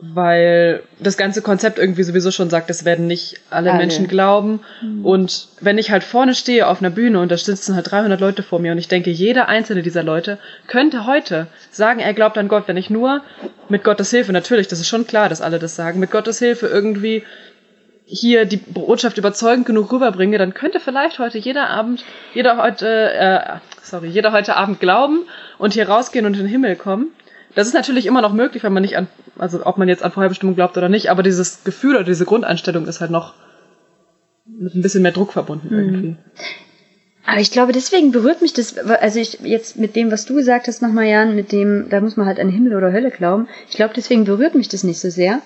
Weil das ganze Konzept irgendwie sowieso schon sagt, es werden nicht alle, Alle. Menschen glauben. Und wenn ich halt vorne stehe auf einer Bühne und da sitzen halt 300 Leute vor mir und ich denke, jeder einzelne dieser Leute könnte heute sagen, er glaubt an Gott, wenn ich nur mit Gottes Hilfe, natürlich, das ist schon klar, dass alle das sagen, mit Gottes Hilfe irgendwie hier die Botschaft überzeugend genug rüberbringe, dann könnte vielleicht heute jeder Abend, jeder heute, äh, sorry, jeder heute Abend glauben und hier rausgehen und in den Himmel kommen. Das ist natürlich immer noch möglich, wenn man nicht an, also ob man jetzt an Vorherbestimmung glaubt oder nicht, aber dieses Gefühl oder diese Grundeinstellung ist halt noch mit ein bisschen mehr Druck verbunden irgendwie. Aber ich glaube, deswegen berührt mich das, also ich jetzt mit dem, was du gesagt hast nochmal, Jan, mit dem, da muss man halt an Himmel oder Hölle glauben. Ich glaube, deswegen berührt mich das nicht so sehr,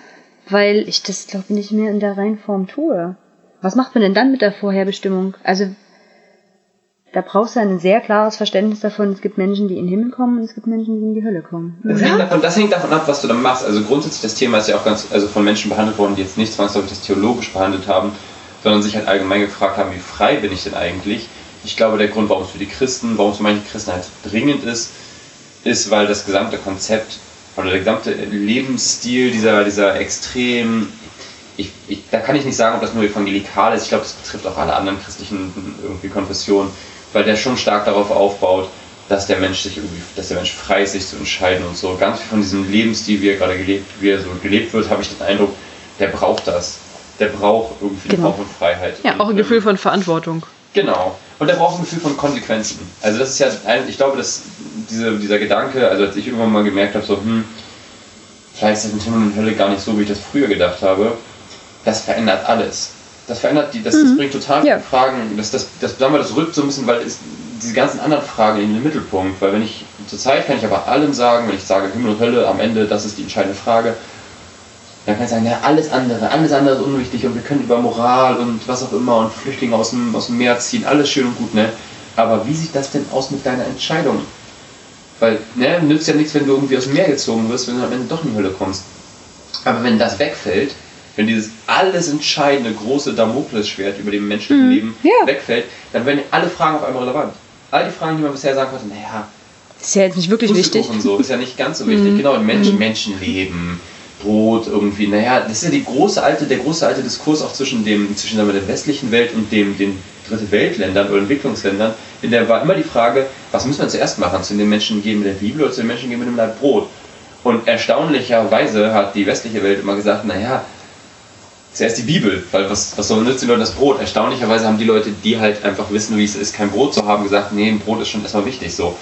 weil ich das, glaube nicht mehr in der Reihenform tue. Was macht man denn dann mit der Vorherbestimmung? Also, da brauchst du ein sehr klares Verständnis davon, es gibt Menschen, die in den Himmel kommen und es gibt Menschen, die in die Hölle kommen. Das, hängt davon, das hängt davon ab, was du dann machst. Also grundsätzlich das Thema ist ja auch ganz, also von Menschen behandelt worden, die jetzt nicht zwangsläufig das theologisch behandelt haben, sondern sich halt allgemein gefragt haben, wie frei bin ich denn eigentlich? Ich glaube, der Grund, warum es für die Christen, warum es für manche Christen halt dringend ist, ist, weil das gesamte Konzept oder der gesamte Lebensstil dieser, dieser extrem, ich, ich, da kann ich nicht sagen, ob das nur evangelikal ist, ich glaube, das betrifft auch alle anderen christlichen irgendwie Konfessionen, weil der schon stark darauf aufbaut, dass der Mensch sich irgendwie, dass der Mensch frei ist, sich zu entscheiden und so. Ganz viel von diesem Lebensstil, wie er gerade gelebt, wie er so gelebt wird, habe ich den Eindruck, der braucht das. Der braucht irgendwie Genau. Form von Freiheit. Ja, Und, Auch ein ähm, Gefühl von Verantwortung. Genau. Und er braucht ein Gefühl von Konsequenzen. Also das ist ja, ein- ich glaube, dass diese, dieser Gedanke, also als ich irgendwann mal gemerkt habe, so, hm, vielleicht ist das mit Himmel und Hölle gar nicht so, wie ich das früher gedacht habe, das verändert alles. Das verändert die, das, das bringt total viele Ja. Fragen, das, das, das, sagen wir, das rückt so ein bisschen, weil es, diese ganzen anderen Fragen in den Mittelpunkt, weil wenn ich, zurzeit kann ich aber allem sagen, wenn ich sage Himmel und Hölle, am Ende, das ist die entscheidende Frage, dann kann ich sagen, ja, alles andere, alles andere ist unwichtig und wir können über Moral und was auch immer und Flüchtlinge aus dem, aus dem Meer ziehen, alles schön und gut, ne? Aber wie sieht das denn aus mit deiner Entscheidung? Weil, ne, nützt ja nichts, wenn du irgendwie aus dem Meer gezogen wirst, wenn du am Ende doch in die Hölle kommst. Aber wenn das wegfällt, wenn dieses alles entscheidende große Damoklesschwert über dem menschlichen Leben ja. wegfällt, dann werden alle Fragen auf einmal relevant. All die Fragen, die man bisher sagen konnte, naja, ist ja jetzt nicht wirklich wichtig. so ist ja nicht ganz so wichtig. Genau, Menschen, Menschenleben, Brot irgendwie. Naja, das ist ja die große alte, der große alte Diskurs auch zwischen dem zwischen sagen wir, der westlichen Welt und dem den dritte Weltländern oder Entwicklungsländern. In der war immer die Frage, was müssen wir zuerst machen? Zu den Menschen gehen mit der Bibel oder zu den Menschen gehen mit dem Leib Brot? Und erstaunlicherweise hat die westliche Welt immer gesagt, naja, zuerst die Bibel, weil was, was soll nützen Leute das Brot? Erstaunlicherweise haben die Leute, die halt einfach wissen, wie es ist, kein Brot zu haben, gesagt, nee, ein Brot ist schon erstmal wichtig so.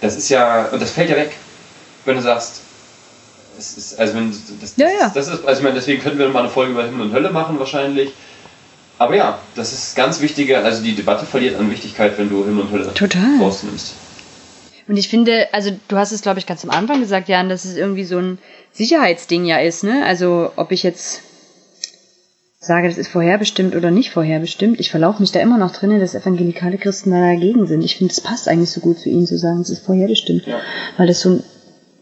Das ist ja, und das fällt ja weg, wenn du sagst, es ist, also wenn, das, Ja, ja. das ist, also ich meine, deswegen könnten wir mal eine Folge über Himmel und Hölle machen wahrscheinlich. Aber ja, das ist ganz wichtige, also die Debatte verliert an Wichtigkeit, wenn du Himmel und Hölle Total. rausnimmst. Und ich finde, also du hast es, glaube ich, ganz am Anfang gesagt, Jan, dass es irgendwie so ein Sicherheitsding ja ist, ne? Also ob ich jetzt sage, das ist vorherbestimmt oder nicht vorherbestimmt, ich verlaufe mich da immer noch drinnen, dass evangelikale Christen da dagegen sind. Ich finde, es passt eigentlich so gut zu ihnen zu sagen, es ist vorherbestimmt. Ja. Weil das so ein,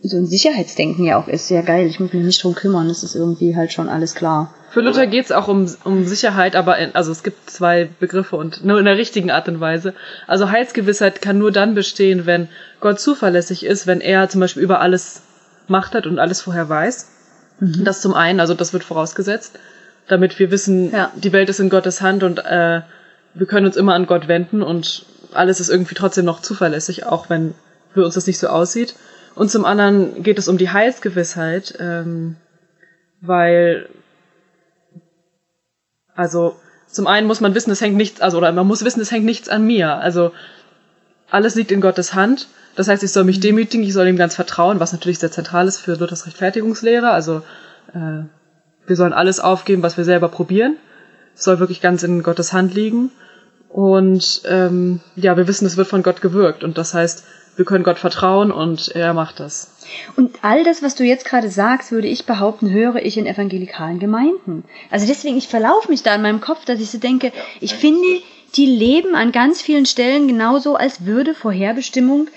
so ein Sicherheitsdenken ja auch ist. Ja geil, ich muss mich nicht drum kümmern, es ist irgendwie halt schon alles klar. Für Luther geht es auch um, um Sicherheit, aber in, also es gibt zwei Begriffe und nur in der richtigen Art und Weise. Also Heilsgewissheit kann nur dann bestehen, wenn Gott zuverlässig ist, wenn er zum Beispiel über alles Macht hat und alles vorher weiß. Das zum einen, also das wird vorausgesetzt, damit wir wissen, Ja. die Welt ist in Gottes Hand und äh, wir können uns immer an Gott wenden und alles ist irgendwie trotzdem noch zuverlässig, auch wenn für uns das nicht so aussieht. Und zum anderen geht es um die Heilsgewissheit, ähm, weil also zum einen muss man wissen, es hängt nichts, also oder man muss wissen, es hängt nichts an mir. Also alles liegt in Gottes Hand. Das heißt, ich soll mich demütigen, ich soll ihm ganz vertrauen, was natürlich sehr zentral ist für Luthers Rechtfertigungslehre. Also äh, wir sollen alles aufgeben, was wir selber probieren. Es soll wirklich ganz in Gottes Hand liegen. Und ähm, ja, wir wissen, es wird von Gott gewirkt. Und das heißt, wir können Gott vertrauen und er macht das. Und all das, was du jetzt gerade sagst, würde ich behaupten, höre ich in evangelikalen Gemeinden. Also deswegen, ich verlaufe mich da in meinem Kopf, dass ich so denke, ich finde, die leben an ganz vielen Stellen genauso, als würde Vorherbestimmung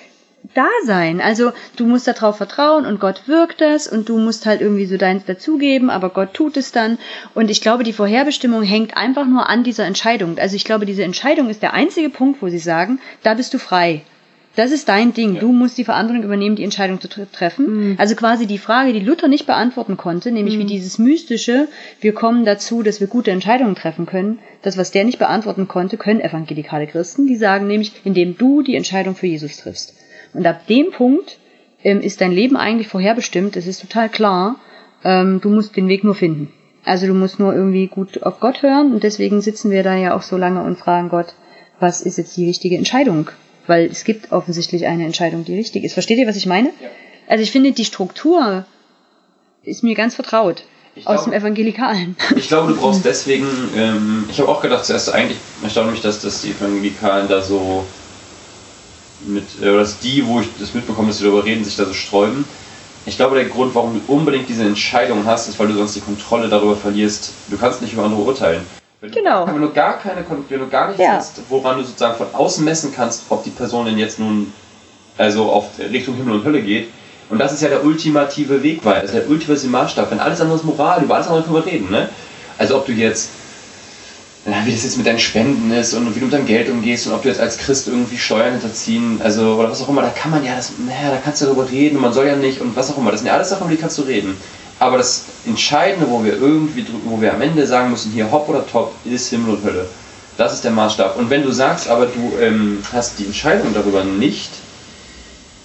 da sein. Also du musst darauf vertrauen und Gott wirkt das und du musst halt irgendwie so deins dazugeben, aber Gott tut es dann. Und ich glaube, die Vorherbestimmung hängt einfach nur an dieser Entscheidung. Also ich glaube, diese Entscheidung ist der einzige Punkt, wo sie sagen, da bist du frei. Das ist dein Ding. Ja. Du musst die Verantwortung übernehmen, die Entscheidung zu treffen. Mhm. Also quasi die Frage, die Luther nicht beantworten konnte, nämlich mhm. wie dieses mystische, wir kommen dazu, dass wir gute Entscheidungen treffen können. Das, was der nicht beantworten konnte, können evangelikale Christen. Die sagen nämlich, indem du die Entscheidung für Jesus triffst. Und ab dem Punkt ähm, ist dein Leben eigentlich vorherbestimmt. Es ist total klar. Ähm, du musst den Weg nur finden. Also du musst nur irgendwie gut auf Gott hören. Und deswegen sitzen wir da ja auch so lange und fragen Gott, was ist jetzt die richtige Entscheidung? Weil es gibt offensichtlich eine Entscheidung, die richtig ist. Versteht ihr, was ich meine? Ja. Also ich finde, die Struktur ist mir ganz vertraut. Ich aus dem Evangelikalen. Ich glaube, du brauchst deswegen, ähm, ich habe auch gedacht zuerst, eigentlich erstaunt mich, dass, dass die Evangelikalen da so mit, äh, oder dass die, wo ich das mitbekomme, dass sie darüber reden, sich da so sträuben. Ich glaube, der Grund, warum du unbedingt diese Entscheidung hast, ist, weil du sonst die Kontrolle darüber verlierst. Du kannst nicht über andere urteilen. Wenn genau. Du, wenn du gar keine, wenn du gar nichts ja. hast, woran du sozusagen von außen messen kannst, ob die Person denn jetzt nun also auf Richtung Himmel und Hölle geht. Und das ist ja der ultimative Wegweis, das ist der ultimative Maßstab. Wenn alles andere ist Moral, über alles andere können wir reden. Ne? Also ob du jetzt, wie das jetzt mit deinen Spenden ist und wie du mit deinem Geld umgehst und ob du jetzt als Christ irgendwie Steuern hinterziehen, also oder was auch immer, da kann man ja das, naja, da kannst du darüber reden und man soll ja nicht und was auch immer. Das sind ja alles Sachen, über die kannst du reden. Aber das Entscheidende, wo wir irgendwie, wo wir am Ende sagen müssen, hier hopp oder top, ist Himmel und Hölle. Das ist der Maßstab. Und wenn du sagst, aber du ähm, hast die Entscheidung darüber nicht,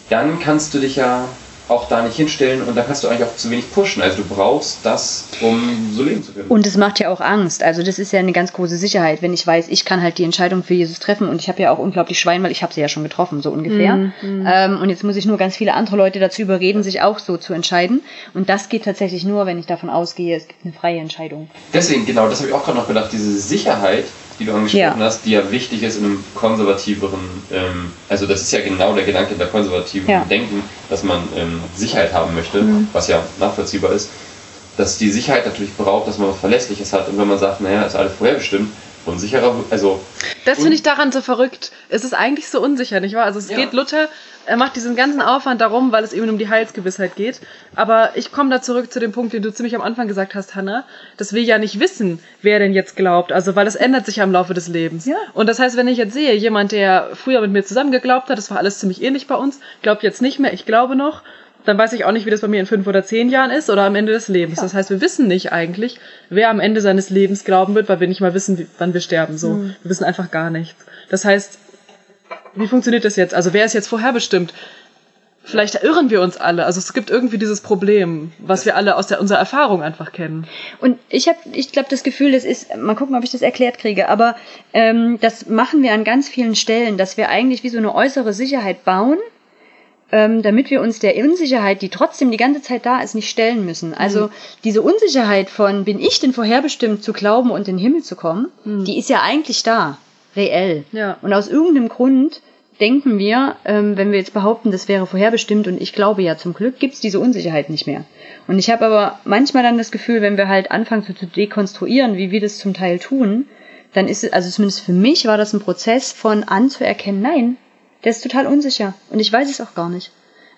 dann kannst du dich ja auch da nicht hinstellen und da kannst du eigentlich auch zu wenig pushen. Also du brauchst das, um so leben zu können. Und es macht ja auch Angst. Also das ist ja eine ganz große Sicherheit, wenn ich weiß, ich kann halt die Entscheidung für Jesus treffen und ich habe ja auch unglaublich Schwein, weil ich habe sie ja schon getroffen, so ungefähr. Mhm. Ähm, und jetzt muss ich nur ganz viele andere Leute dazu überreden, sich auch so zu entscheiden. Und das geht tatsächlich nur, wenn ich davon ausgehe, es gibt eine freie Entscheidung. Deswegen, genau, das habe ich auch gerade noch gedacht, diese Sicherheit, die du angesprochen ja. hast, die ja wichtig ist in einem konservativeren, ähm, also das ist ja genau der Gedanke der konservativen ja. Denken, dass man ähm, Sicherheit haben möchte, mhm. was ja nachvollziehbar ist, dass die Sicherheit natürlich braucht, dass man was Verlässliches hat und wenn man sagt, naja, ist alles vorherbestimmt, unsicherer, also... Das finde ich daran so verrückt. Es ist eigentlich so unsicher, nicht wahr? Also es ja. geht Luther er macht diesen ganzen Aufwand darum, weil es eben um die Heilsgewissheit geht. Aber ich komme da zurück zu dem Punkt, den du ziemlich am Anfang gesagt hast, Hannah, dass wir ja nicht wissen, wer denn jetzt glaubt. Also, weil es ändert sich ja im Laufe des Lebens. Ja. Und das heißt, wenn ich jetzt sehe, jemand, der früher mit mir zusammen geglaubt hat, das war alles ziemlich ähnlich bei uns, glaubt jetzt nicht mehr, ich glaube noch, dann weiß ich auch nicht, wie das bei mir in fünf oder zehn Jahren ist oder am Ende des Lebens. Ja. Das heißt, wir wissen nicht eigentlich, wer am Ende seines Lebens glauben wird, weil wir nicht mal wissen, wie, wann wir sterben. So, mhm. wir wissen einfach gar nichts. Das heißt, wie funktioniert das jetzt? Also wer ist jetzt vorherbestimmt? Vielleicht irren wir uns alle. Also es gibt irgendwie dieses Problem, was wir alle aus der, unserer Erfahrung einfach kennen. Und ich habe, ich glaube, das Gefühl, das ist, mal gucken, ob ich das erklärt kriege, aber ähm, das machen wir an ganz vielen Stellen, dass wir eigentlich wie so eine äußere Sicherheit bauen, ähm, damit wir uns der Unsicherheit, die trotzdem die ganze Zeit da ist, nicht stellen müssen. Also mhm. diese Unsicherheit von, bin ich denn vorherbestimmt zu glauben und in den Himmel zu kommen, mhm. die ist ja eigentlich da reell. Ja. Und aus irgendeinem Grund denken wir, ähm, wenn wir jetzt behaupten, das wäre vorherbestimmt und ich glaube ja zum Glück, gibt's diese Unsicherheit nicht mehr. Und ich habe aber manchmal dann das Gefühl, wenn wir halt anfangen zu, zu dekonstruieren, wie wir das zum Teil tun, dann ist es, also zumindest für mich war das ein Prozess von anzuerkennen, nein, der ist total unsicher und ich weiß es auch gar nicht.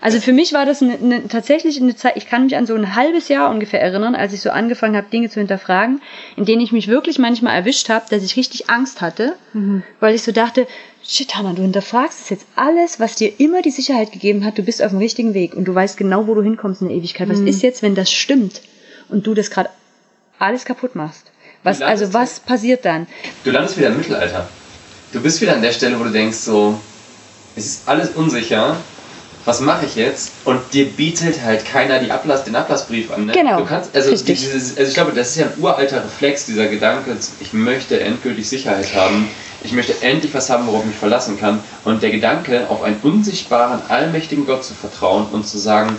Also für mich war das eine, eine, tatsächlich eine Zeit, ich kann mich an so ein halbes Jahr ungefähr erinnern, als ich so angefangen habe, Dinge zu hinterfragen, in denen ich mich wirklich manchmal erwischt habe, dass ich richtig Angst hatte, mhm. weil ich so dachte, shit, Hannah, du hinterfragst es jetzt alles, was dir immer die Sicherheit gegeben hat, du bist auf dem richtigen Weg und du weißt genau, wo du hinkommst in der Ewigkeit. Mhm. Was ist jetzt, wenn das stimmt und du das gerade alles kaputt machst? Was, also was passiert dann? Du landest wieder im Mittelalter. Du bist wieder an der Stelle, wo du denkst so, es ist alles unsicher, was mache ich jetzt? Und dir bietet halt keiner die Ablass, den Ablassbrief an. Ne? Genau. Du kannst, also, dieses, also ich glaube, das ist ja ein uralter Reflex, dieser Gedanke, ich möchte endgültig Sicherheit haben. Ich möchte endlich was haben, worauf ich mich verlassen kann. Und der Gedanke, auf einen unsichtbaren, allmächtigen Gott zu vertrauen und zu sagen,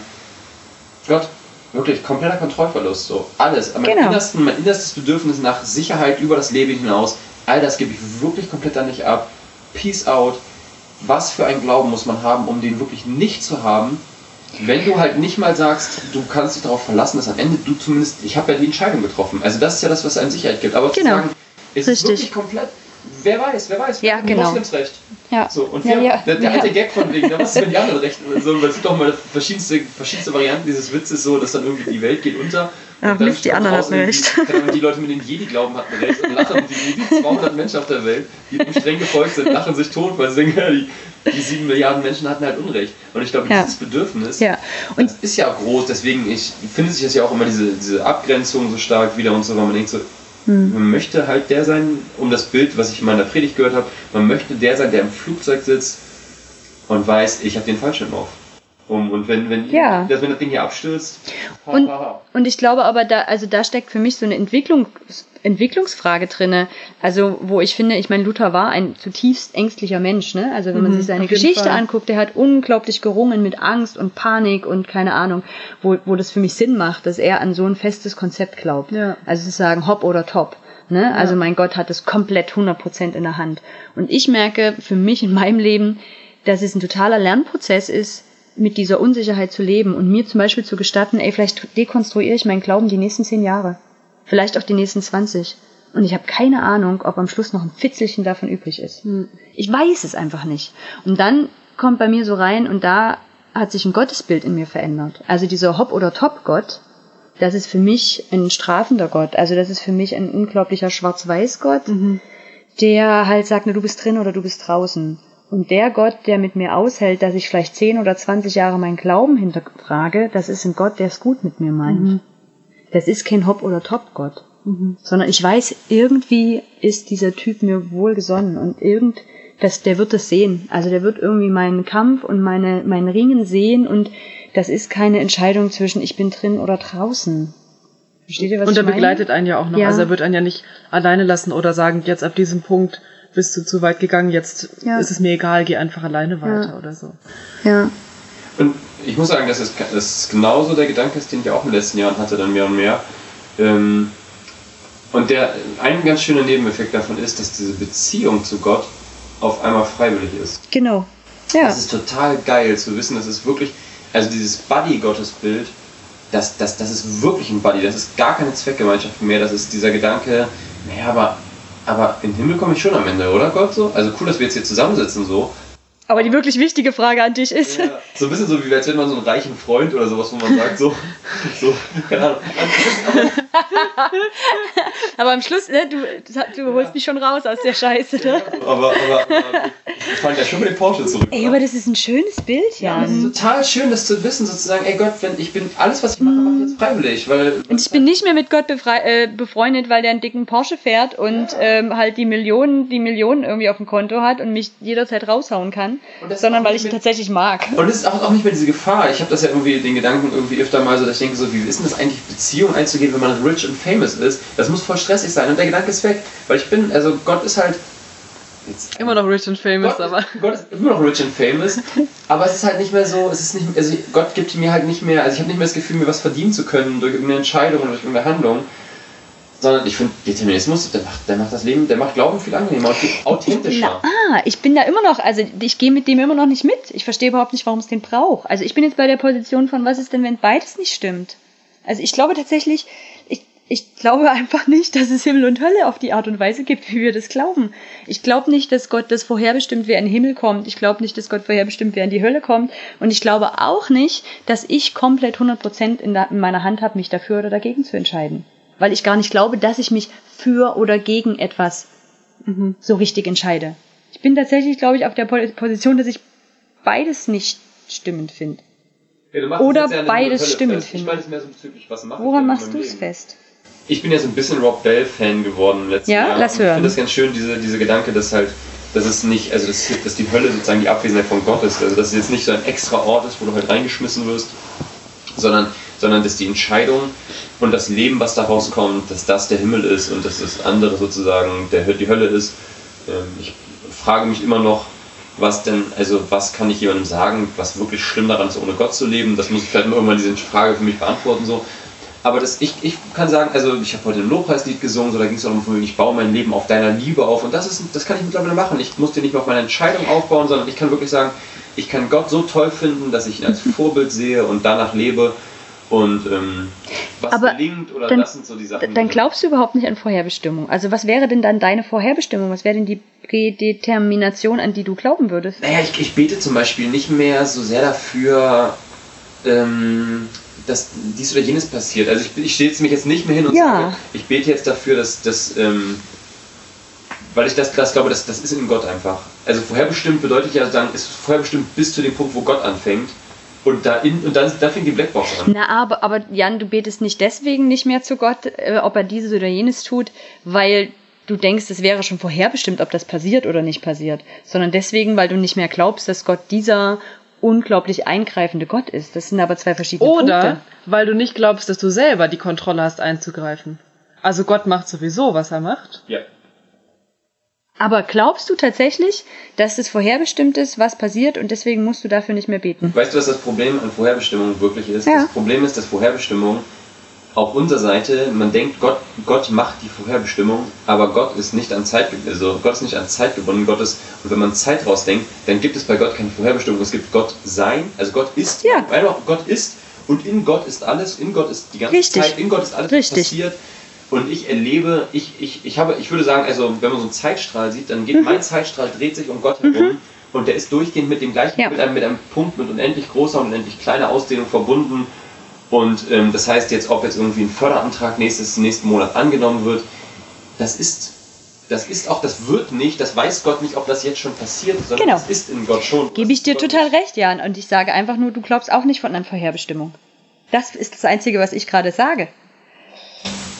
Gott, wirklich kompletter Kontrollverlust. So alles. Mein, Genau. innersten, mein innerstes Bedürfnis nach Sicherheit über das Leben hinaus, all das gebe ich wirklich komplett an dich ab. Peace out. Was für einen Glauben muss man haben, um den wirklich nicht zu haben? Wenn du halt nicht mal sagst, du kannst dich darauf verlassen, dass am Ende du zumindest, ich habe ja die Entscheidung getroffen. Also das ist ja das, was einem Sicherheit gibt. Aber Genau. zu sagen, es ist Richtig. wirklich komplett, wer weiß, wer weiß, Ja, genau. Moslems recht. Ja. So, und Ja, wir, ja. der, der Ja. alte Gag von wegen, da was ist, wenn die anderen recht so, weil es auch mal verschiedenste, verschiedenste Varianten dieses Witzes, so, dass dann irgendwie die Welt geht unter. Ach Mist, die anderen hatten recht. Ahnung, Die Leute mit den Jedi glauben hatten recht und lachen und die, die 200 Menschen auf der Welt, die ihm streng gefolgt sind, lachen sich tot, weil sie denken, ja, die, die 7 Milliarden Menschen hatten halt Unrecht. Und ich glaube, Ja. dieses Bedürfnis, Ja. Ist ja groß, deswegen ich, findet sich das ja auch immer diese, diese Abgrenzung so stark wieder und so, weil man denkt so, Hm. man möchte halt der sein, um das Bild, was ich in meiner Predigt gehört habe, man möchte der sein, der im Flugzeug sitzt und weiß, ich habe den Fallschirm auf. Um, und wenn, wenn, Ja. das, wenn das Ding hier abstürzt, ha, Und- ha, ha. Und ich glaube aber, da, also da steckt für mich so eine Entwicklung, Entwicklungsfrage drinne. Also, wo ich finde, ich meine, Luther war ein zutiefst ängstlicher Mensch, ne? Also, wenn man Mhm, sich seine Geschichte Fall. anguckt, der hat unglaublich gerungen mit Angst und Panik und keine Ahnung, wo, wo das für mich Sinn macht, dass er an so ein festes Konzept glaubt. Ja. Also zu sagen, hopp oder top. Ne? Also mein Gott hat es komplett 100% in der Hand. Und ich merke für mich in meinem Leben, dass es ein totaler Lernprozess ist, mit dieser Unsicherheit zu leben und mir zum Beispiel zu gestatten, ey, vielleicht dekonstruiere ich meinen Glauben die nächsten zehn Jahre. Vielleicht auch die nächsten 20. Und ich habe keine Ahnung, ob am Schluss noch ein Fitzelchen davon übrig ist. Ich weiß es einfach nicht. Und dann kommt bei mir so rein und da hat sich ein Gottesbild in mir verändert. Also dieser Hop- oder Top-Gott, das ist für mich ein strafender Gott. Also das ist für mich ein unglaublicher Schwarz-Weiß-Gott, der halt sagt, na, du bist drin oder du bist draußen. Und der Gott, der mit mir aushält, dass ich vielleicht 10 oder 20 Jahre meinen Glauben hinterfrage, das ist ein Gott, der es gut mit mir meint. Das ist kein Hop- oder Top-Gott. Sondern ich weiß, irgendwie ist dieser Typ mir wohlgesonnen und irgend, das, der wird das sehen. Also der wird irgendwie meinen Kampf und meine, mein Ringen sehen und das ist keine Entscheidung zwischen ich bin drin oder draußen. Versteht ihr, was Und er begleitet einen ja auch noch. Ja. Also er wird einen ja nicht alleine lassen oder sagen, jetzt ab diesem Punkt bist du zu weit gegangen, jetzt Ja. ist es mir egal, geh einfach alleine weiter Ja. oder so. Ja. Und ich muss sagen, dass es, dass es genauso der Gedanke ist, den ich auch in den letzten Jahren hatte, dann mehr und mehr. Ähm, und der, ein ganz schöner Nebeneffekt davon ist, dass diese Beziehung zu Gott auf einmal freiwillig ist. Genau. Ja. Das ist total geil zu wissen, das ist wirklich, also dieses Buddy-Gottesbild, das, das, das ist wirklich ein Buddy, das ist gar keine Zweckgemeinschaft mehr, das ist dieser Gedanke, naja, aber, aber in den Himmel komme ich schon am Ende, oder Gott so? Also cool, dass wir jetzt hier zusammensitzen so. Aber die wirklich wichtige Frage an dich ist, Ja, so ein bisschen so wie als wenn man so einen reichen Freund oder sowas, wo man sagt, so, so keine Ahnung. aber am Schluss, ne, du, du holst mich schon raus aus der Scheiße, ne? Aber, aber, aber wir fallen ja schon mit dem Porsche zurück. Ey, oder? aber das ist ein schönes Bild, ja, ja. es ist total schön, das zu wissen, sozusagen, ey Gott, wenn ich bin, alles was ich mache, mache ich jetzt freiwillig, weil. Und ich bin nicht mehr mit Gott äh, befreundet, weil der einen dicken Porsche fährt und ähm, halt die Millionen, die Millionen irgendwie auf dem Konto hat und mich jederzeit raushauen kann, das sondern weil ich ihn tatsächlich mag. Und es ist auch, auch nicht mehr diese Gefahr. Ich habe das ja irgendwie, den Gedanken irgendwie öfter mal so, dass ich denke so, wie ist denn das eigentlich, Beziehung einzugehen, wenn man rich and famous ist? Das muss voll stressig sein. Und der Gedanke ist weg. Weil ich bin, also Gott ist halt. Jetzt, Immer noch rich and famous, Gott, aber. Gott ist immer noch rich and famous, aber es ist halt nicht mehr so, es ist nicht, also Gott gibt mir halt nicht mehr, also ich habe nicht mehr das Gefühl, mir was verdienen zu können durch irgendeine Entscheidung oder durch irgendeine Handlung, sondern ich finde, Determinismus, der macht, der macht das Leben, der macht Glauben viel angenehmer und viel authentischer. Na, ah, ich bin da immer noch, also ich gehe mit dem immer noch nicht mit. Ich verstehe überhaupt nicht, warum es den braucht. Also ich bin jetzt bei der Position von, was ist denn, wenn beides nicht stimmt? Also ich glaube tatsächlich, ich, glaube einfach nicht, dass es Himmel und Hölle auf die Art und Weise gibt, wie wir das glauben. Ich glaube nicht, dass Gott das vorherbestimmt, wer in den Himmel kommt. Ich glaube nicht, dass Gott vorherbestimmt, wer in die Hölle kommt. Und ich glaube auch nicht, dass ich komplett 100% in, der, in meiner Hand habe, mich dafür oder dagegen zu entscheiden. Weil ich gar nicht glaube, dass ich mich für oder gegen etwas so richtig entscheide. Ich bin tatsächlich, glaube ich, auf der Po- Position, dass ich beides nicht stimmend finde. Ja, Oder in beides Hölle stimmen fest. Ich meine es mehr so bezüglich, was mache Woran in machst du es fest? Ich bin ja so ein bisschen Rob Bell-Fan geworden im letzten Ja? Jahr. Lass Und Ich hören. finde das ganz schön, diese, diese Gedanke, dass halt, dass es nicht, also dass, dass die Hölle sozusagen die Abwesenheit von Gott ist. Also dass es jetzt nicht so ein extra Ort ist, wo du halt reingeschmissen wirst, sondern, sondern dass die Entscheidung und das Leben, was daraus kommt, dass das der Himmel ist und dass das andere sozusagen der, die Hölle ist. Ähm, Ich frage mich immer noch, was denn, also was kann ich jemandem sagen, was wirklich schlimm daran ist, ohne Gott zu leben? Das muss ich vielleicht mal irgendwann diese Frage für mich beantworten. So. Aber das, ich, ich kann sagen, also ich habe heute ein Lobpreislied gesungen, so da ging es darum, ich baue mein Leben auf deiner Liebe auf und das ist, das kann ich mittlerweile machen. Ich muss dir nicht mehr auf meine Entscheidung aufbauen, sondern ich kann wirklich sagen, ich kann Gott so toll finden, dass ich ihn als Vorbild sehe und danach lebe. Und ähm, was Aber gelingt oder dann- das sind so die Sachen. Dann glaubst du überhaupt nicht an Vorherbestimmung. Also was wäre denn dann deine Vorherbestimmung? Was wäre denn die Prädetermination, an die du glauben würdest? Naja, ich, ich bete zum Beispiel nicht mehr so sehr dafür, ähm, dass dies oder jenes passiert. Also ich, ich stelle mich jetzt nicht mehr hin und Ja. sage, ich bete jetzt dafür, dass das, ähm, weil ich das, das glaube, das, das ist in Gott einfach. Also vorherbestimmt bedeutet ja sagen, ist vorherbestimmt bis zu dem Punkt, wo Gott anfängt. Und da, in, und dann, da fängt die Blackbox an. Na, aber, aber Jan, du betest nicht deswegen nicht mehr zu Gott, äh, ob er dieses oder jenes tut, weil du denkst, es wäre schon vorherbestimmt, ob das passiert oder nicht passiert, sondern deswegen, weil du nicht mehr glaubst, dass Gott dieser unglaublich eingreifende Gott ist. Das sind aber zwei verschiedene Oder Punkte. weil du nicht glaubst, dass du selber die Kontrolle hast einzugreifen. Also Gott macht sowieso, was er macht. Ja. Aber glaubst du tatsächlich, dass es vorherbestimmt ist, was passiert und deswegen musst du dafür nicht mehr beten? Weißt du, was das Problem an Vorherbestimmung wirklich ist? Ja. Das Problem ist, dass Vorherbestimmung auf unserer Seite, man denkt, Gott, Gott macht die Vorherbestimmung, aber Gott ist nicht an Zeit, also Gott ist nicht an Zeit gebunden, Gott ist, und wenn man Zeit rausdenkt, dann gibt es bei Gott keine Vorherbestimmung, es gibt Gott sein, also Gott ist, Ja. weil doch Gott ist und in Gott ist alles, in Gott ist die ganze Richtig. Zeit, in Gott ist alles, was Richtig. passiert. Und ich erlebe, ich, ich, ich habe, ich würde sagen, also wenn man so einen Zeitstrahl sieht, dann Mhm. geht mein Zeitstrahl, dreht sich um Gott herum und der ist durchgehend mit dem gleichen, Ja. mit, einem, mit einem Punkt mit unendlich großer und unendlich kleiner Ausdehnung verbunden. Und ähm, das heißt jetzt, ob jetzt irgendwie ein Förderantrag nächstes, nächsten Monat angenommen wird, das ist, das ist auch, das wird nicht, das weiß Gott nicht, ob das jetzt schon passiert, sondern Genau. das ist in Gott schon. Gebe ich dir total recht, Jan. Und ich sage einfach nur, du glaubst auch nicht von einer Vorherbestimmung. Das ist das Einzige, was ich gerade sage.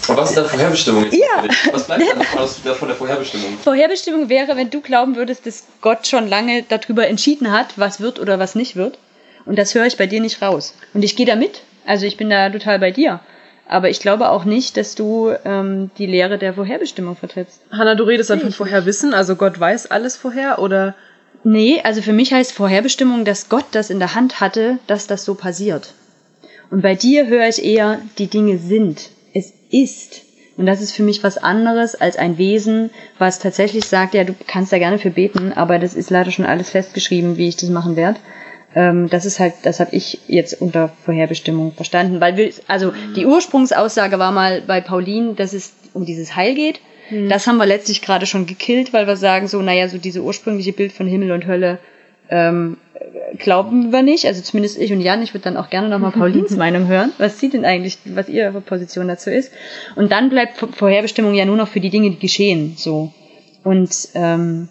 Und was ist dann Vorherbestimmung? jetzt Ja. Was bleibt dann davon, von der Vorherbestimmung? Vorherbestimmung wäre, wenn du glauben würdest, dass Gott schon lange darüber entschieden hat, was wird oder was nicht wird. Und das höre ich bei dir nicht raus. Und ich gehe da mit. Also ich bin da total bei dir. Aber ich glaube auch nicht, dass du ähm, die Lehre der Vorherbestimmung vertrittst. Hanna, du redest dann Sehe von Vorherwissen, also Gott weiß alles vorher oder Nee, also für mich heißt Vorherbestimmung, dass Gott das in der Hand hatte, dass das so passiert. Und bei dir höre ich eher, die Dinge sind. Es ist. Und das ist für mich was anderes als ein Wesen, was tatsächlich sagt, ja, du kannst da gerne für beten, aber das ist leider schon alles festgeschrieben, wie ich das machen werde. Ähm, das ist halt, das habe ich jetzt unter Vorherbestimmung verstanden. Weil wir, also die Ursprungsaussage war mal bei Pauline, dass es um dieses Heil geht. Das haben wir letztlich gerade schon gekillt, weil wir sagen so, naja, so diese ursprüngliche Bild von Himmel und Hölle ähm, äh, glauben wir nicht. Also zumindest ich und Jan. Ich würde dann auch gerne nochmal Paulins Meinung hören, was sie denn eigentlich, was ihre Position dazu ist. Und dann bleibt Vor- Vorherbestimmung ja nur noch für die Dinge, die geschehen. So. Und, ähm,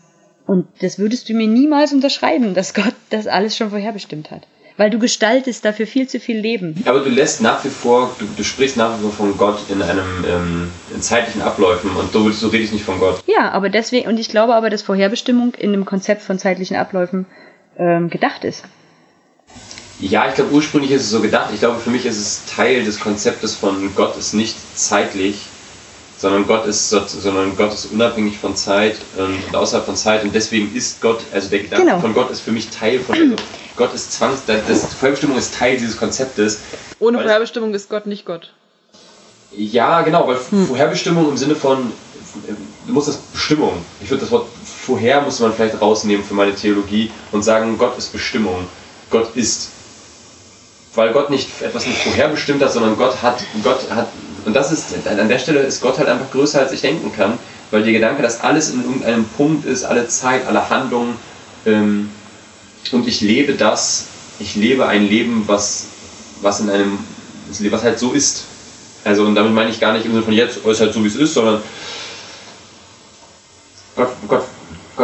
und das würdest du mir niemals unterschreiben, dass Gott das alles schon vorherbestimmt hat. Weil du gestaltest dafür viel zu viel Leben. Aber du lässt nach wie vor, du, du sprichst nach wie vor von Gott in einem ähm, in zeitlichen Abläufen und so, so rede ich nicht von Gott. Ja, aber deswegen, und ich glaube aber, dass Vorherbestimmung in einem Konzept von zeitlichen Abläufen ähm, gedacht ist. Ja, ich glaube, ursprünglich ist es so gedacht. Ich glaube, für mich ist es Teil des Konzeptes von Gott ist nicht zeitlich, sondern Gott ist, so- sondern Gott ist unabhängig von Zeit ähm, und außerhalb von Zeit und deswegen ist Gott, also der Gedanke Genau. von Gott ist für mich Teil von, also Gott ist Zwangs, das, das Vorherbestimmung ist Teil dieses Konzeptes. ohne Vorherbestimmung ist Gott nicht Gott. Ja, genau, weil Vorherbestimmung im Sinne von, äh, du musst das Bestimmung. Ich würde das Wort vorher muss man vielleicht rausnehmen für meine Theologie und sagen, Gott ist Bestimmung. Gott ist. Weil Gott nicht etwas nicht vorherbestimmt hat, sondern Gott hat, Gott hat, und das ist, an der Stelle ist Gott halt einfach größer als ich denken kann, weil der Gedanke, dass alles in irgendeinem Punkt ist, alle Zeit, alle Handlungen, ähm, und ich lebe das, ich lebe ein Leben, was, was in einem, was halt so ist. Also, und damit meine ich gar nicht im Sinne von jetzt, oh, ist halt so wie es ist, sondern Gott, Gott,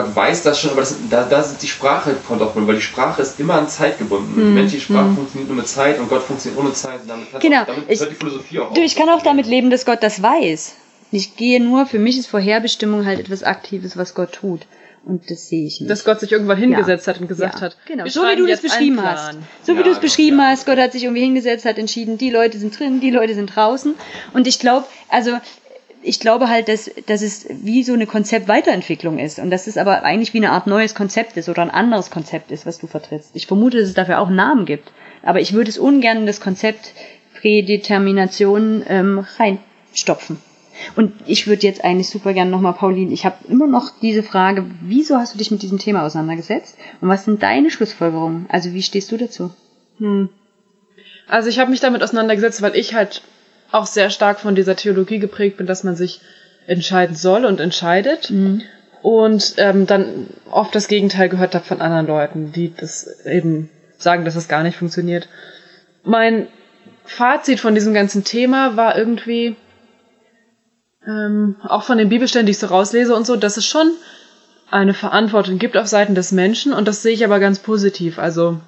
Gott weiß das schon, aber das, da, da ist die Sprache kommt auch mit, weil die Sprache ist immer an Zeit gebunden. Die menschliche Sprache funktioniert nur mit Zeit und Gott funktioniert ohne Zeit. Und damit, Genau. Auch, damit Ich- hört die Philosophie auch Du, auf. ich kann auch damit leben, dass Gott das weiß. Ich gehe nur, für mich ist Vorherbestimmung halt etwas Aktives, was Gott tut. Und das sehe ich nicht. Dass Gott sich irgendwann hingesetzt hat und gesagt Ja, hat, Genau, wir so wie du das beschrieben hast. So wie Ja, du es genau, beschrieben ja. hast, Gott hat sich irgendwie hingesetzt, hat entschieden, die Leute sind drin, die Leute sind draußen. Und ich glaube, also ich glaube halt, dass, dass es wie so eine Konzeptweiterentwicklung ist und dass es aber eigentlich wie eine Art neues Konzept ist oder ein anderes Konzept ist, was du vertrittst. Ich vermute, dass es dafür auch einen Namen gibt. Aber ich würde es ungern in das Konzept Prädetermination ähm, reinstopfen. Und ich würde jetzt eigentlich super gerne nochmal, Pauline, ich habe immer noch diese Frage, wieso hast du dich mit diesem Thema auseinandergesetzt? Und was sind deine Schlussfolgerungen? Also wie stehst du dazu? Hm. Also ich habe mich damit auseinandergesetzt, weil ich halt auch sehr stark von dieser Theologie geprägt bin, dass man sich entscheiden soll und entscheidet. Mhm. Und ähm, dann oft das Gegenteil gehört habe von anderen Leuten, die das eben sagen, dass es gar nicht funktioniert. Mein Fazit von diesem ganzen Thema war irgendwie, ähm, auch von den Bibelstellen, die ich so rauslese und so, dass es schon eine Verantwortung gibt auf Seiten des Menschen und das sehe ich aber ganz positiv. Also,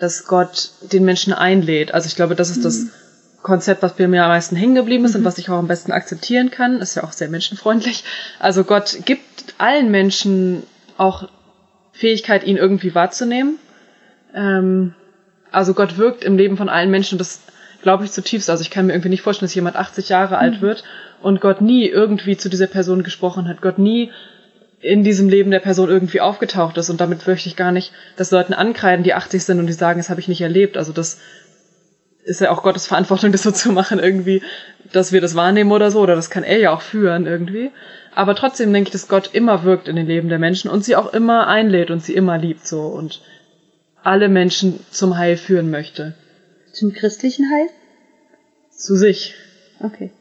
dass Gott den Menschen einlädt. Also ich glaube, das ist das mhm. Konzept, was bei mir am meisten hängen geblieben ist mhm. und was ich auch am besten akzeptieren kann. Ist ja auch sehr menschenfreundlich. Also Gott gibt allen Menschen auch Fähigkeit, ihn irgendwie wahrzunehmen. Ähm, also Gott wirkt im Leben von allen Menschen das glaube ich zutiefst. Also ich kann mir irgendwie nicht vorstellen, dass jemand 80 Jahre mhm. alt wird und Gott nie irgendwie zu dieser Person gesprochen hat. Gott nie in diesem Leben der Person irgendwie aufgetaucht ist und damit möchte ich gar nicht, dass Leuten ankreiden, die 80 sind und die sagen, das habe ich nicht erlebt. Also das ist ja auch Gottes Verantwortung, das so zu machen irgendwie, dass wir das wahrnehmen oder so, oder das kann er ja auch führen irgendwie. Aber trotzdem denke ich, dass Gott immer wirkt in den Leben der Menschen und sie auch immer einlädt und sie immer liebt so und alle Menschen zum Heil führen möchte. Zum christlichen Heil? Zu sich. Okay.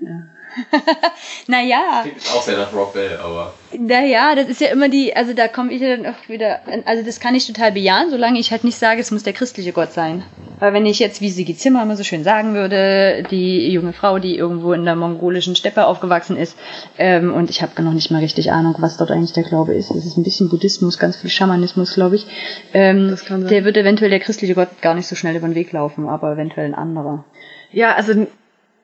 Ja. naja. Klingt auch sehr nach Rock Bell, aber. Naja, das ist ja immer die, also da komme ich ja dann auch wieder, also das kann ich total bejahen, solange ich halt nicht sage, es muss der christliche Gott sein. Weil wenn ich jetzt, wie Sigi Zimmer immer so schön sagen würde, die junge Frau, die irgendwo in der mongolischen Steppe aufgewachsen ist, ähm, und ich habe noch nicht mal richtig Ahnung, was dort eigentlich der Glaube ist. Das ist ein bisschen Buddhismus, ganz viel Schamanismus, glaube ich. Ähm, das kann sein. Der wird eventuell der christliche Gott gar nicht so schnell über den Weg laufen, aber eventuell ein anderer. Ja, also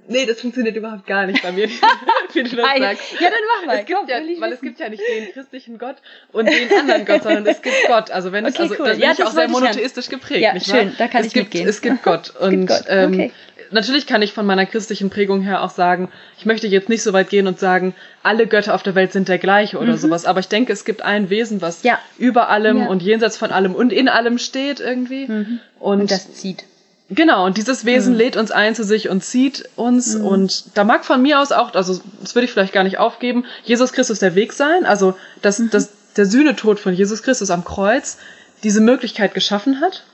Nee, das funktioniert überhaupt gar nicht bei mir, wie du das sagst. Ja, dann mach mal. Es gibt ja, weil es gibt ja nicht den christlichen Gott und den anderen Gott, sondern es gibt Gott. Also wenn es, okay, also, cool. da bin ja, ich auch sehr monotheistisch geprägt, ja, nicht schön, da kann es ich gibt, mitgehen. Es gibt Gott. Und gibt Gott. Ähm, okay. natürlich kann ich von meiner christlichen Prägung her auch sagen, ich möchte jetzt nicht so weit gehen und sagen, alle Götter auf der Welt sind der gleiche oder mhm. sowas. Aber ich denke, es gibt ein Wesen, was ja. über allem ja. und jenseits von allem und in allem steht irgendwie. Mhm. Und, und das zieht. Genau, und dieses Wesen mhm. lädt uns ein zu sich und zieht uns. Mhm. Und da mag von mir aus auch, also das würde ich vielleicht gar nicht aufgeben, Jesus Christus der Weg sein. Also, dass, mhm. dass der Sühnetod von Jesus Christus am Kreuz diese Möglichkeit geschaffen hat.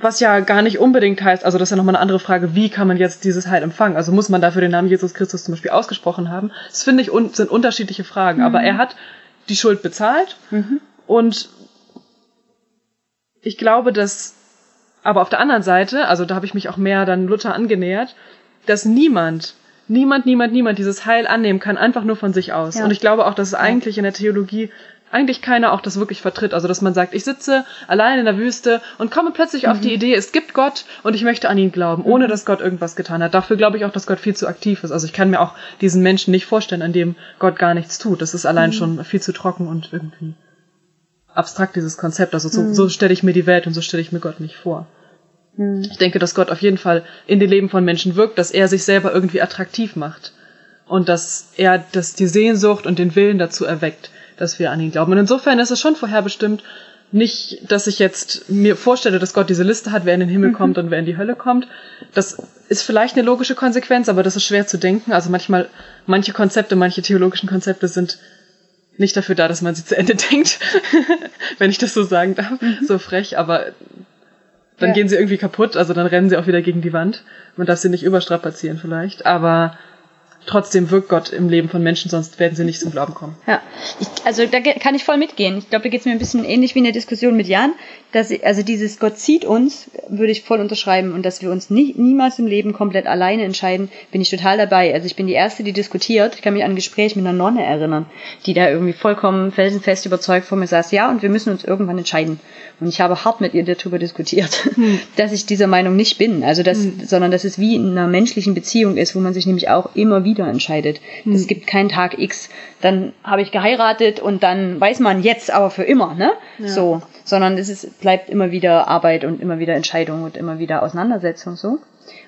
Was ja gar nicht unbedingt heißt, also das ist ja nochmal eine andere Frage, wie kann man jetzt dieses Heil empfangen? Also muss man dafür den Namen Jesus Christus zum Beispiel ausgesprochen haben? Das finde ich un sind unterschiedliche Fragen. Aber mhm. er hat die Schuld bezahlt mhm. und ich glaube, dass aber auf der anderen Seite, also da habe ich mich auch mehr dann Luther angenähert, dass niemand, niemand, niemand, niemand dieses Heil annehmen kann, einfach nur von sich aus. Ja. Und ich glaube auch, dass es eigentlich in der Theologie eigentlich keiner auch das wirklich vertritt. Also, dass man sagt, ich sitze allein in der Wüste und komme plötzlich mhm. auf die mhm. Idee, es gibt Gott und ich möchte an ihn glauben, ohne mhm. dass Gott irgendwas getan hat. Dafür glaube ich auch, dass Gott viel zu aktiv ist. Also, ich kann mir auch diesen Menschen nicht vorstellen, an dem Gott gar nichts tut. Das ist allein mhm. schon viel zu trocken und irgendwie abstrakt, dieses Konzept. Also, so, mhm. so stelle ich mir die Welt und so stelle ich mir Gott nicht vor. Hm. Ich denke, dass Gott auf jeden Fall in den Leben von Menschen wirkt, dass er sich selber irgendwie attraktiv macht. Und dass er das, die Sehnsucht und den Willen dazu erweckt, dass wir an ihn glauben. Und insofern ist es schon vorherbestimmt, nicht, dass ich jetzt mir vorstelle, dass Gott diese Liste hat, wer in den Himmel mhm. kommt und wer in die Hölle kommt. Das ist vielleicht eine logische Konsequenz, aber das ist schwer zu denken. Also manchmal, manche Konzepte, manche theologischen Konzepte sind nicht dafür da, dass man sie zu Ende denkt, wenn ich das so sagen darf, mhm. so frech, aber dann ja. gehen sie irgendwie kaputt, also dann rennen sie auch wieder gegen die Wand. Man darf sie nicht überstrapazieren vielleicht, aber trotzdem wirkt Gott im Leben von Menschen, sonst werden sie nicht zum Glauben kommen. Ja, ich, also da kann ich voll mitgehen. Ich glaube, da geht es mir ein bisschen ähnlich wie in der Diskussion mit Jan, dass also dieses Gott zieht uns, würde ich voll unterschreiben und dass wir uns nie, niemals im Leben komplett alleine entscheiden, bin ich total dabei. Also ich bin die erste, die diskutiert. Ich kann mich an ein Gespräch mit einer Nonne erinnern, die da irgendwie vollkommen felsenfest überzeugt vor mir saß, ja, und wir müssen uns irgendwann entscheiden. Und ich habe hart mit ihr darüber diskutiert, hm. dass ich dieser Meinung nicht bin. Also das, hm. sondern dass es wie in einer menschlichen Beziehung ist, wo man sich nämlich auch immer wieder entscheidet. Hm. Es gibt keinen Tag X, dann habe ich geheiratet und dann weiß man jetzt aber für immer, ne? Ja. So. Sondern es ist, bleibt immer wieder Arbeit und immer wieder Entscheidung und immer wieder Auseinandersetzung so.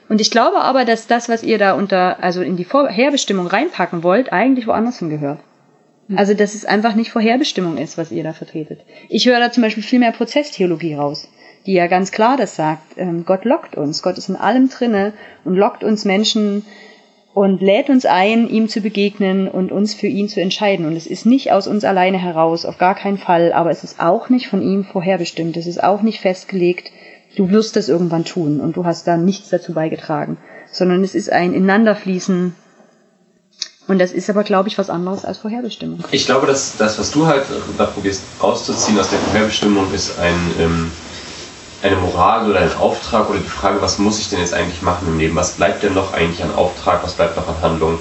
Und ich glaube aber, dass das, was ihr da unter, also in die Vorherbestimmung reinpacken wollt, eigentlich woanders hingehört. Also, dass es einfach nicht Vorherbestimmung ist, was ihr da vertretet. Ich höre da zum Beispiel viel mehr Prozesstheologie raus, die ja ganz klar das sagt. Ähm, Gott lockt uns. Gott ist in allem drinne und lockt uns Menschen und lädt uns ein, ihm zu begegnen und uns für ihn zu entscheiden. Und es ist nicht aus uns alleine heraus, auf gar keinen Fall, aber es ist auch nicht von ihm vorherbestimmt. Es ist auch nicht festgelegt, du wirst das irgendwann tun und du hast da nichts dazu beigetragen, sondern es ist ein Ineinanderfließen und das ist aber, glaube ich, was anderes als Vorherbestimmung. Ich glaube, dass das, was du halt da probierst rauszuziehen aus der Vorherbestimmung, ist ein, ähm, eine Moral oder ein Auftrag oder die Frage, was muss ich denn jetzt eigentlich machen im Leben? Was bleibt denn noch eigentlich an Auftrag? Was bleibt noch an Handlung?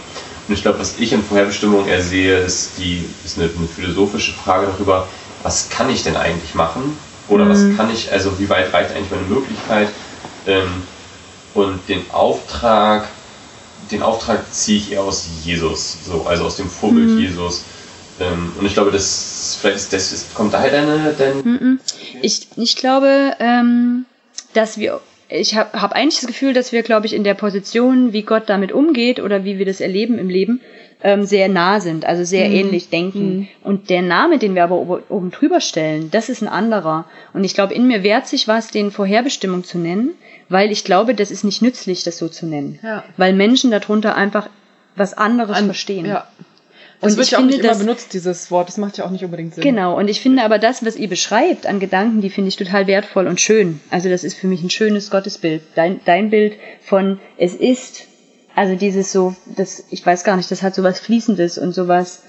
Und ich glaube, was ich in Vorherbestimmung eher sehe, ist, die, ist eine, eine philosophische Frage darüber, was kann ich denn eigentlich machen? Oder mhm. was kann ich, also wie weit reicht eigentlich meine Möglichkeit? Ähm, und den Auftrag, den Auftrag ziehe ich eher aus Jesus, so, also aus dem Vorbild mhm. Jesus. Ähm, und ich glaube, das vielleicht ist das kommt daher deine. deine mhm. Ich, ich glaube, ähm, dass wir. Ich habe hab eigentlich das Gefühl, dass wir, glaube ich, in der Position, wie Gott damit umgeht oder wie wir das erleben im Leben, ähm, sehr nah sind, also sehr mhm. ähnlich denken. Mhm. Und der Name, den wir aber oben, drüber stellen, das ist ein anderer. Und ich glaube, in mir wehrt sich was, den Vorherbestimmung zu nennen, weil ich glaube, das ist nicht nützlich, das so zu nennen. Ja. Weil Menschen darunter einfach was anderes An, verstehen. Ja. Das wird ja auch nicht immer benutzt, dieses Wort. Das macht ja auch nicht unbedingt Sinn. Genau. Und ich finde aber das, was ihr beschreibt an Gedanken, die finde ich total wertvoll und schön. Also das ist für mich ein schönes Gottesbild. Dein, dein Bild von es ist, also dieses so, das, ich weiß gar nicht, das hat so was Fließendes und sowas,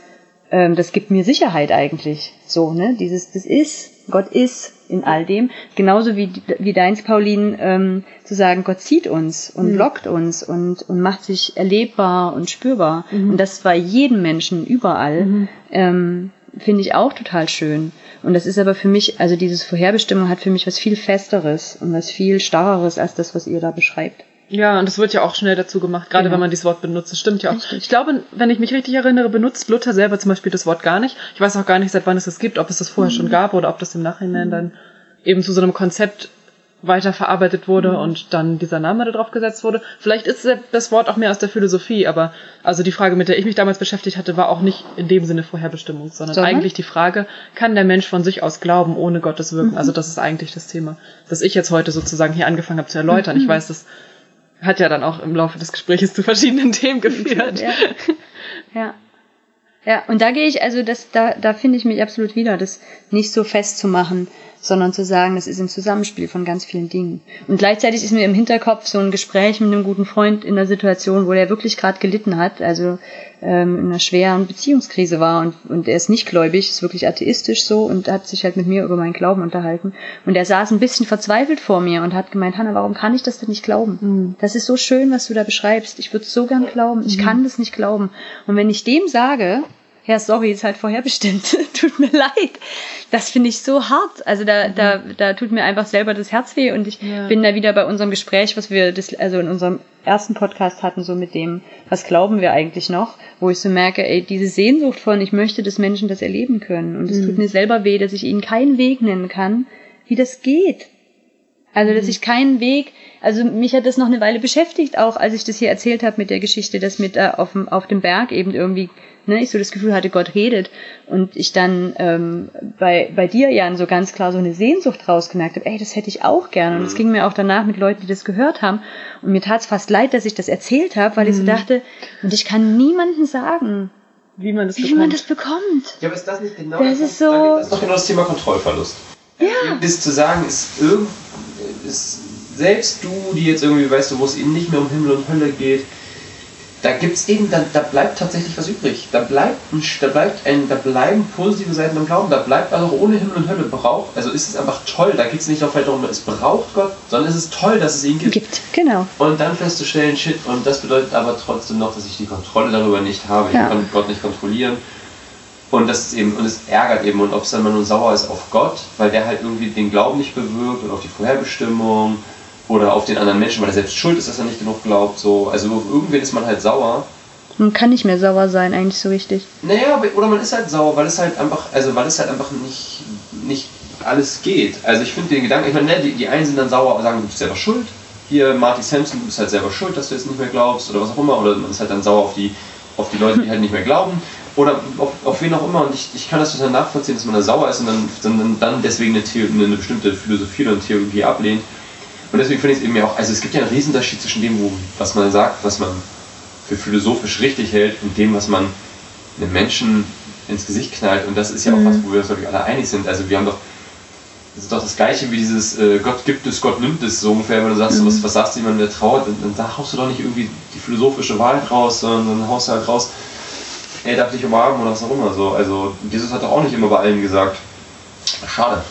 ähm, das gibt mir Sicherheit eigentlich. So, ne? Dieses, das ist, Gott ist in all dem. Genauso wie, wie deins, Pauline, ähm, zu sagen, Gott zieht uns und mhm. lockt uns und, und macht sich erlebbar und spürbar. Mhm. Und das war jedem Menschen überall. Mhm. Ähm, Finde ich auch total schön. Und das ist aber für mich, also dieses Vorherbestimmung hat für mich was viel Festeres und was viel starreres als das, was ihr da beschreibt. Ja, und das wird ja auch schnell dazu gemacht, gerade genau. wenn man dieses Wort benutzt. Das stimmt ja auch. Richtig. Ich glaube, wenn ich mich richtig erinnere, benutzt Luther selber zum Beispiel das Wort gar nicht. Ich weiß auch gar nicht, seit wann es das gibt, ob es das vorher mhm. schon gab oder ob das im Nachhinein mhm. dann eben zu so einem Konzept weiterverarbeitet wurde mhm. und dann dieser Name da drauf gesetzt wurde. Vielleicht ist das Wort auch mehr aus der Philosophie, aber also die Frage, mit der ich mich damals beschäftigt hatte, war auch nicht in dem Sinne Vorherbestimmung, sondern, sondern? eigentlich die Frage, kann der Mensch von sich aus glauben, ohne Gottes Wirken? Mhm. Also das ist eigentlich das Thema, das ich jetzt heute sozusagen hier angefangen habe zu erläutern. Mhm. Ich weiß, das hat ja dann auch im Laufe des Gesprächs zu verschiedenen Themen geführt. Ja. ja. Ja, und da gehe ich, also das, da, da finde ich mich absolut wieder, das nicht so festzumachen, sondern zu sagen, das ist ein Zusammenspiel von ganz vielen Dingen. Und gleichzeitig ist mir im Hinterkopf so ein Gespräch mit einem guten Freund in einer Situation, wo der wirklich gerade gelitten hat, also ähm, in einer schweren Beziehungskrise war und, und er ist nicht gläubig, ist wirklich atheistisch so und hat sich halt mit mir über meinen Glauben unterhalten. Und er saß ein bisschen verzweifelt vor mir und hat gemeint, Hanna, warum kann ich das denn nicht glauben? Mhm. Das ist so schön, was du da beschreibst. Ich würde so gern glauben. Ich mhm. kann das nicht glauben. Und wenn ich dem sage, ja, sorry, ist halt vorherbestimmt. tut mir leid. Das finde ich so hart. Also da, mhm. da, da tut mir einfach selber das Herz weh und ich ja. bin da wieder bei unserem Gespräch, was wir das, also in unserem ersten Podcast hatten, so mit dem, was glauben wir eigentlich noch, wo ich so merke, ey, diese Sehnsucht von, ich möchte, dass Menschen das erleben können. Und es mhm. tut mir selber weh, dass ich ihnen keinen Weg nennen kann, wie das geht. Also, dass mhm. ich keinen Weg, also mich hat das noch eine Weile beschäftigt, auch als ich das hier erzählt habe mit der Geschichte, dass mit äh, auf, dem, auf dem Berg eben irgendwie ne, ich so das Gefühl hatte, Gott redet und ich dann ähm, bei, bei dir, Jan, so ganz klar so eine Sehnsucht rausgemerkt habe, ey, das hätte ich auch gerne. Und es mhm. ging mir auch danach mit Leuten, die das gehört haben. Und mir tat es fast leid, dass ich das erzählt habe, weil mhm. ich so mhm. dachte, und ich kann niemandem sagen, wie man das wie bekommt. man das bekommt. Ja, aber ist das nicht genau das? Das ist so. Das ist doch genau das Thema Kontrollverlust. Ja. Das zu sagen, ist irgend, ist selbst du, die jetzt irgendwie weißt, du, wo es ihnen nicht mehr um Himmel und Hölle geht, da gibt's eben, da, da bleibt tatsächlich was übrig. Da bleibt, ein, da bleibt ein, da bleiben positive Seiten im Glauben. Da bleibt also ohne Himmel und Hölle braucht. Also ist es einfach toll. Da geht es nicht darum, es braucht Gott, sondern es ist toll, dass es ihn gibt. Gibt, genau. Und dann festzustellen, shit, und das bedeutet aber trotzdem noch, dass ich die Kontrolle darüber nicht habe. Ja. Ich kann Gott nicht kontrollieren. Und das ist eben, und es ärgert eben, und ob es dann mal nur sauer ist auf Gott, weil der halt irgendwie den Glauben nicht bewirkt und auf die Vorherbestimmung oder auf den anderen Menschen, weil er selbst schuld ist, dass er nicht genug glaubt. So. Also auf irgendwen ist man halt sauer. Man kann nicht mehr sauer sein, eigentlich so richtig. Naja, oder man ist halt sauer, weil es halt einfach, also weil es halt einfach nicht, nicht alles geht. Also ich finde den Gedanken, ich meine, ne, die, die einen sind dann sauer und sagen, du bist selber schuld. hier Marty Sampson, du bist halt selber schuld, dass du jetzt nicht mehr glaubst oder was auch immer, oder man ist halt dann sauer auf die, auf die Leute, die halt nicht mehr glauben oder auf, auf wen auch immer und ich, ich kann das total nachvollziehen, dass man da sauer ist und dann, dann, dann deswegen eine, The eine bestimmte Philosophie oder Theologie ablehnt. Und deswegen finde ich es eben ja auch, also es gibt ja einen Riesenunterschied zwischen dem, wo, was man sagt, was man für philosophisch richtig hält und dem, was man einem Menschen ins Gesicht knallt. Und das ist ja auch mhm. was, wo wir uns, glaube ich, alle einig sind. Also wir haben doch, das ist doch das Gleiche wie dieses äh, Gott gibt es, Gott nimmt es, so ungefähr, wenn du sagst, mhm. was, was sagst du jemandem, der trauert, dann, dann da haust du doch nicht irgendwie die philosophische Wahrheit raus, sondern dann haust du halt raus, er darf dich umarmen oder was auch immer. So. Also Jesus hat doch auch nicht immer bei allen gesagt, schade,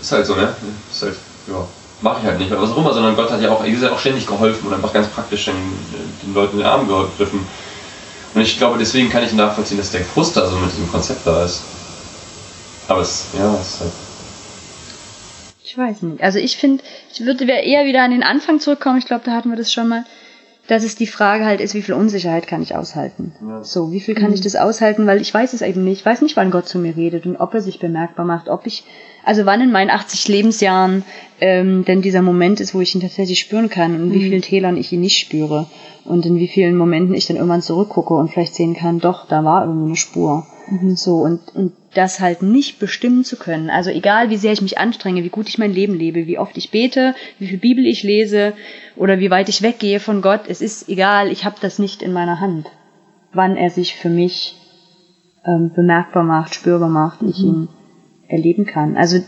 ist halt so, ne? Ist halt, ja mache ich halt nicht oder was auch immer, sondern Gott hat ja auch, Jesus hat auch ständig geholfen und einfach ganz praktisch den, den Leuten in den Arm gegriffen. Und ich glaube, deswegen kann ich nachvollziehen, dass der Frust da so mit diesem Konzept da ist. Aber es, ja, es ist halt. Ich weiß nicht. Also ich finde, ich würde eher wieder an den Anfang zurückkommen. Ich glaube, da hatten wir das schon mal. Dass es die Frage halt ist, wie viel Unsicherheit kann ich aushalten? Ja. So, wie viel kann mhm. ich das aushalten? Weil ich weiß es eben nicht. Ich weiß nicht, wann Gott zu mir redet und ob er sich bemerkbar macht, ob ich also wann in meinen 80 Lebensjahren ähm, denn dieser Moment ist, wo ich ihn tatsächlich spüren kann und in mhm. wie vielen Tälern ich ihn nicht spüre und in wie vielen Momenten ich dann irgendwann zurückgucke und vielleicht sehen kann, doch, da war irgendwie eine Spur. Mhm. So und, und das halt nicht bestimmen zu können. Also egal, wie sehr ich mich anstrenge, wie gut ich mein Leben lebe, wie oft ich bete, wie viel Bibel ich lese oder wie weit ich weggehe von Gott, es ist egal, ich habe das nicht in meiner Hand, wann er sich für mich ähm, bemerkbar macht, spürbar macht, mhm. ich ihn erleben kann. Also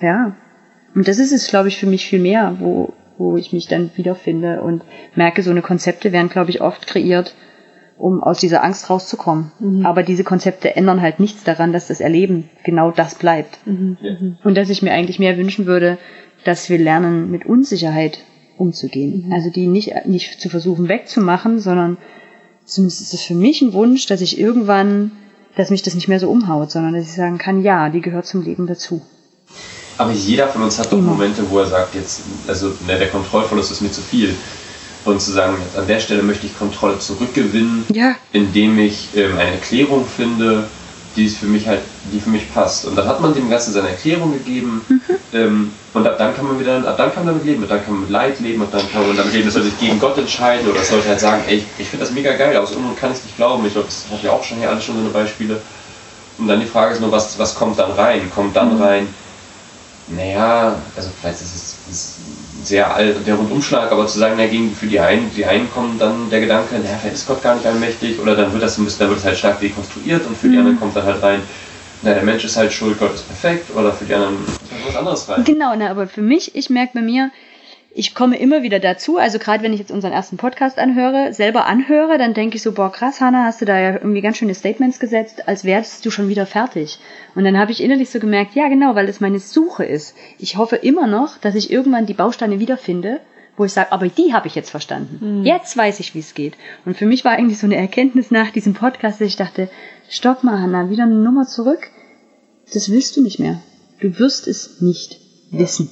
ja, und das ist es, glaube ich, für mich viel mehr, wo, wo ich mich dann wiederfinde und merke, so eine Konzepte werden, glaube ich, oft kreiert, um aus dieser Angst rauszukommen. Mhm. Aber diese Konzepte ändern halt nichts daran, dass das Erleben genau das bleibt. Mhm. mhm. Und dass ich mir eigentlich mehr wünschen würde, dass wir lernen, mit Unsicherheit umzugehen. Mhm. Also die nicht, nicht zu versuchen wegzumachen, sondern zumindest ist es für mich ein Wunsch, dass ich irgendwann dass mich das nicht mehr so umhaut, sondern dass ich sagen kann, ja, die gehört zum Leben dazu. Aber jeder von uns hat doch Immer. Momente, wo er sagt, jetzt, also ne, der Kontrollverlust ist mir zu viel. Und zu sagen, an der Stelle möchte ich Kontrolle zurückgewinnen, ja. indem ich ähm, eine Erklärung finde, die für mich halt, die für mich passt. Und dann hat man dem Ganzen seine Erklärung gegeben. Mhm. Ähm, und ab dann kann man wieder, ab dann kann man damit leben, ab dann kann man mit Leid leben, und dann kann man damit leben, dass man sich gegen Gott entscheiden oder sollte halt sagen, ey, ich, finde das mega geil, aus irgendeinem kann ich es nicht glauben. Ich glaube, das hat ja auch schon hier alles schon so eine Beispiele. Und dann die Frage ist nur, was, was kommt dann rein? Kommt dann mhm. rein, naja, also vielleicht ist es sehr alt, der Rundumschlag, aber zu sagen, dagegen für die einen, die einen kommen dann der Gedanke, naja, vielleicht ist Gott gar nicht allmächtig, oder dann wird das ein bisschen, dann wird es halt stark dekonstruiert und für mhm. die anderen kommt dann halt rein, na, der Mensch ist halt schuld, Gott ist perfekt, oder für die anderen was anderes rein. Genau, na, aber für mich, ich merke bei mir, ich komme immer wieder dazu, also gerade wenn ich jetzt unseren ersten Podcast anhöre, selber anhöre, dann denke ich so, boah, krass, Hanna, hast du da ja irgendwie ganz schöne Statements gesetzt, als wärst du schon wieder fertig. Und dann habe ich innerlich so gemerkt, ja genau, weil es meine Suche ist. Ich hoffe immer noch, dass ich irgendwann die Bausteine wiederfinde, wo ich sage, aber die habe ich jetzt verstanden. Mhm. Jetzt weiß ich, wie es geht. Und für mich war eigentlich so eine Erkenntnis nach diesem Podcast, dass ich dachte, stopp mal, Hanna, wieder eine Nummer zurück. Das willst du nicht mehr. Du wirst es nicht wissen.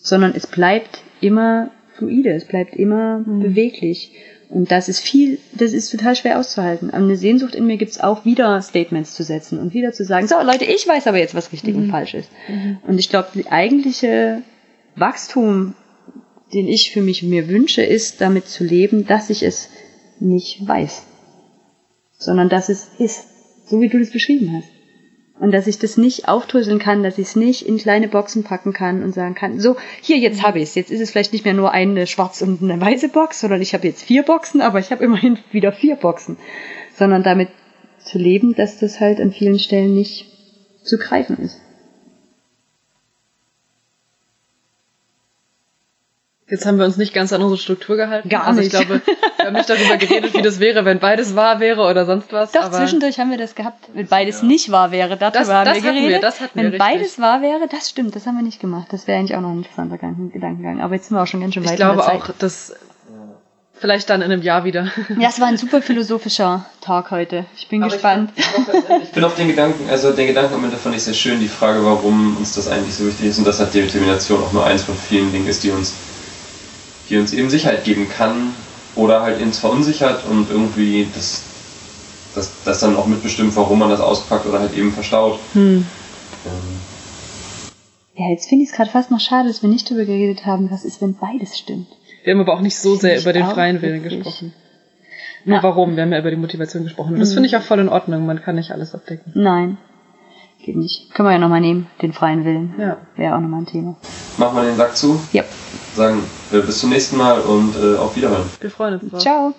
Sondern es bleibt immer fluide, es bleibt immer mhm. beweglich. Und das ist viel, das ist total schwer auszuhalten. Aber eine Sehnsucht in mir gibt es auch, wieder Statements zu setzen und wieder zu sagen, so Leute, ich weiß aber jetzt, was richtig mhm. und falsch ist. Mhm. Und ich glaube, die eigentliche Wachstum, den ich für mich mir wünsche, ist damit zu leben, dass ich es nicht weiß, sondern dass es ist, so wie du das beschrieben hast. Und dass ich das nicht aufdröseln kann, dass ich es nicht in kleine Boxen packen kann und sagen kann, so, hier, jetzt habe ich es. Jetzt ist es vielleicht nicht mehr nur eine schwarze und eine weiße Box, sondern ich habe jetzt vier Boxen, aber ich habe immerhin wieder vier Boxen. Sondern damit zu leben, dass das halt an vielen Stellen nicht zu greifen ist. Jetzt haben wir uns nicht ganz an unsere Struktur gehalten. Gar also nicht. Ich glaube, wir haben nicht darüber geredet, wie das wäre, wenn beides wahr wäre oder sonst was. Doch, zwischendurch haben wir das gehabt. Wenn beides ja. nicht wahr wäre, darüber das, haben das wir geredet. Wir, das hatten wenn wir beides wahr wäre, das stimmt, das haben wir nicht gemacht. Das wäre eigentlich auch noch ein interessanter Gedankengang. Aber jetzt sind wir auch schon ganz schön weit. Ich glaube auch, dass vielleicht dann in einem Jahr wieder. Ja, es war ein super philosophischer Tag heute. Ich bin Aber gespannt. Ich, ich bin auf den Gedanken, also den Gedanken am Ende fand ich sehr schön, die Frage, warum uns das eigentlich so wichtig ist und dass halt Determination auch nur eins von vielen Dingen ist, die uns die uns eben Sicherheit geben kann oder halt uns verunsichert und irgendwie das, das, das dann auch mitbestimmt, warum man das auspackt oder halt eben verstaut. Hm. Ähm. Ja, jetzt finde ich es gerade fast noch schade, dass wir nicht darüber geredet haben, was ist, wenn beides stimmt. Wir haben aber auch nicht so sehr über den freien Willen gesprochen. Nur Ja. warum? Wir haben ja über die Motivation gesprochen. Und das Mhm. finde ich auch voll in Ordnung. Man kann nicht alles abdecken. Nein. Geht nicht. Können wir ja nochmal nehmen, den freien Willen. Ja. Wäre auch nochmal ein Thema. Machen wir den Sack zu, Ja. sagen äh, bis zum nächsten Mal und äh, auf Wiederhören. Wir freuen uns drauf. Ciao.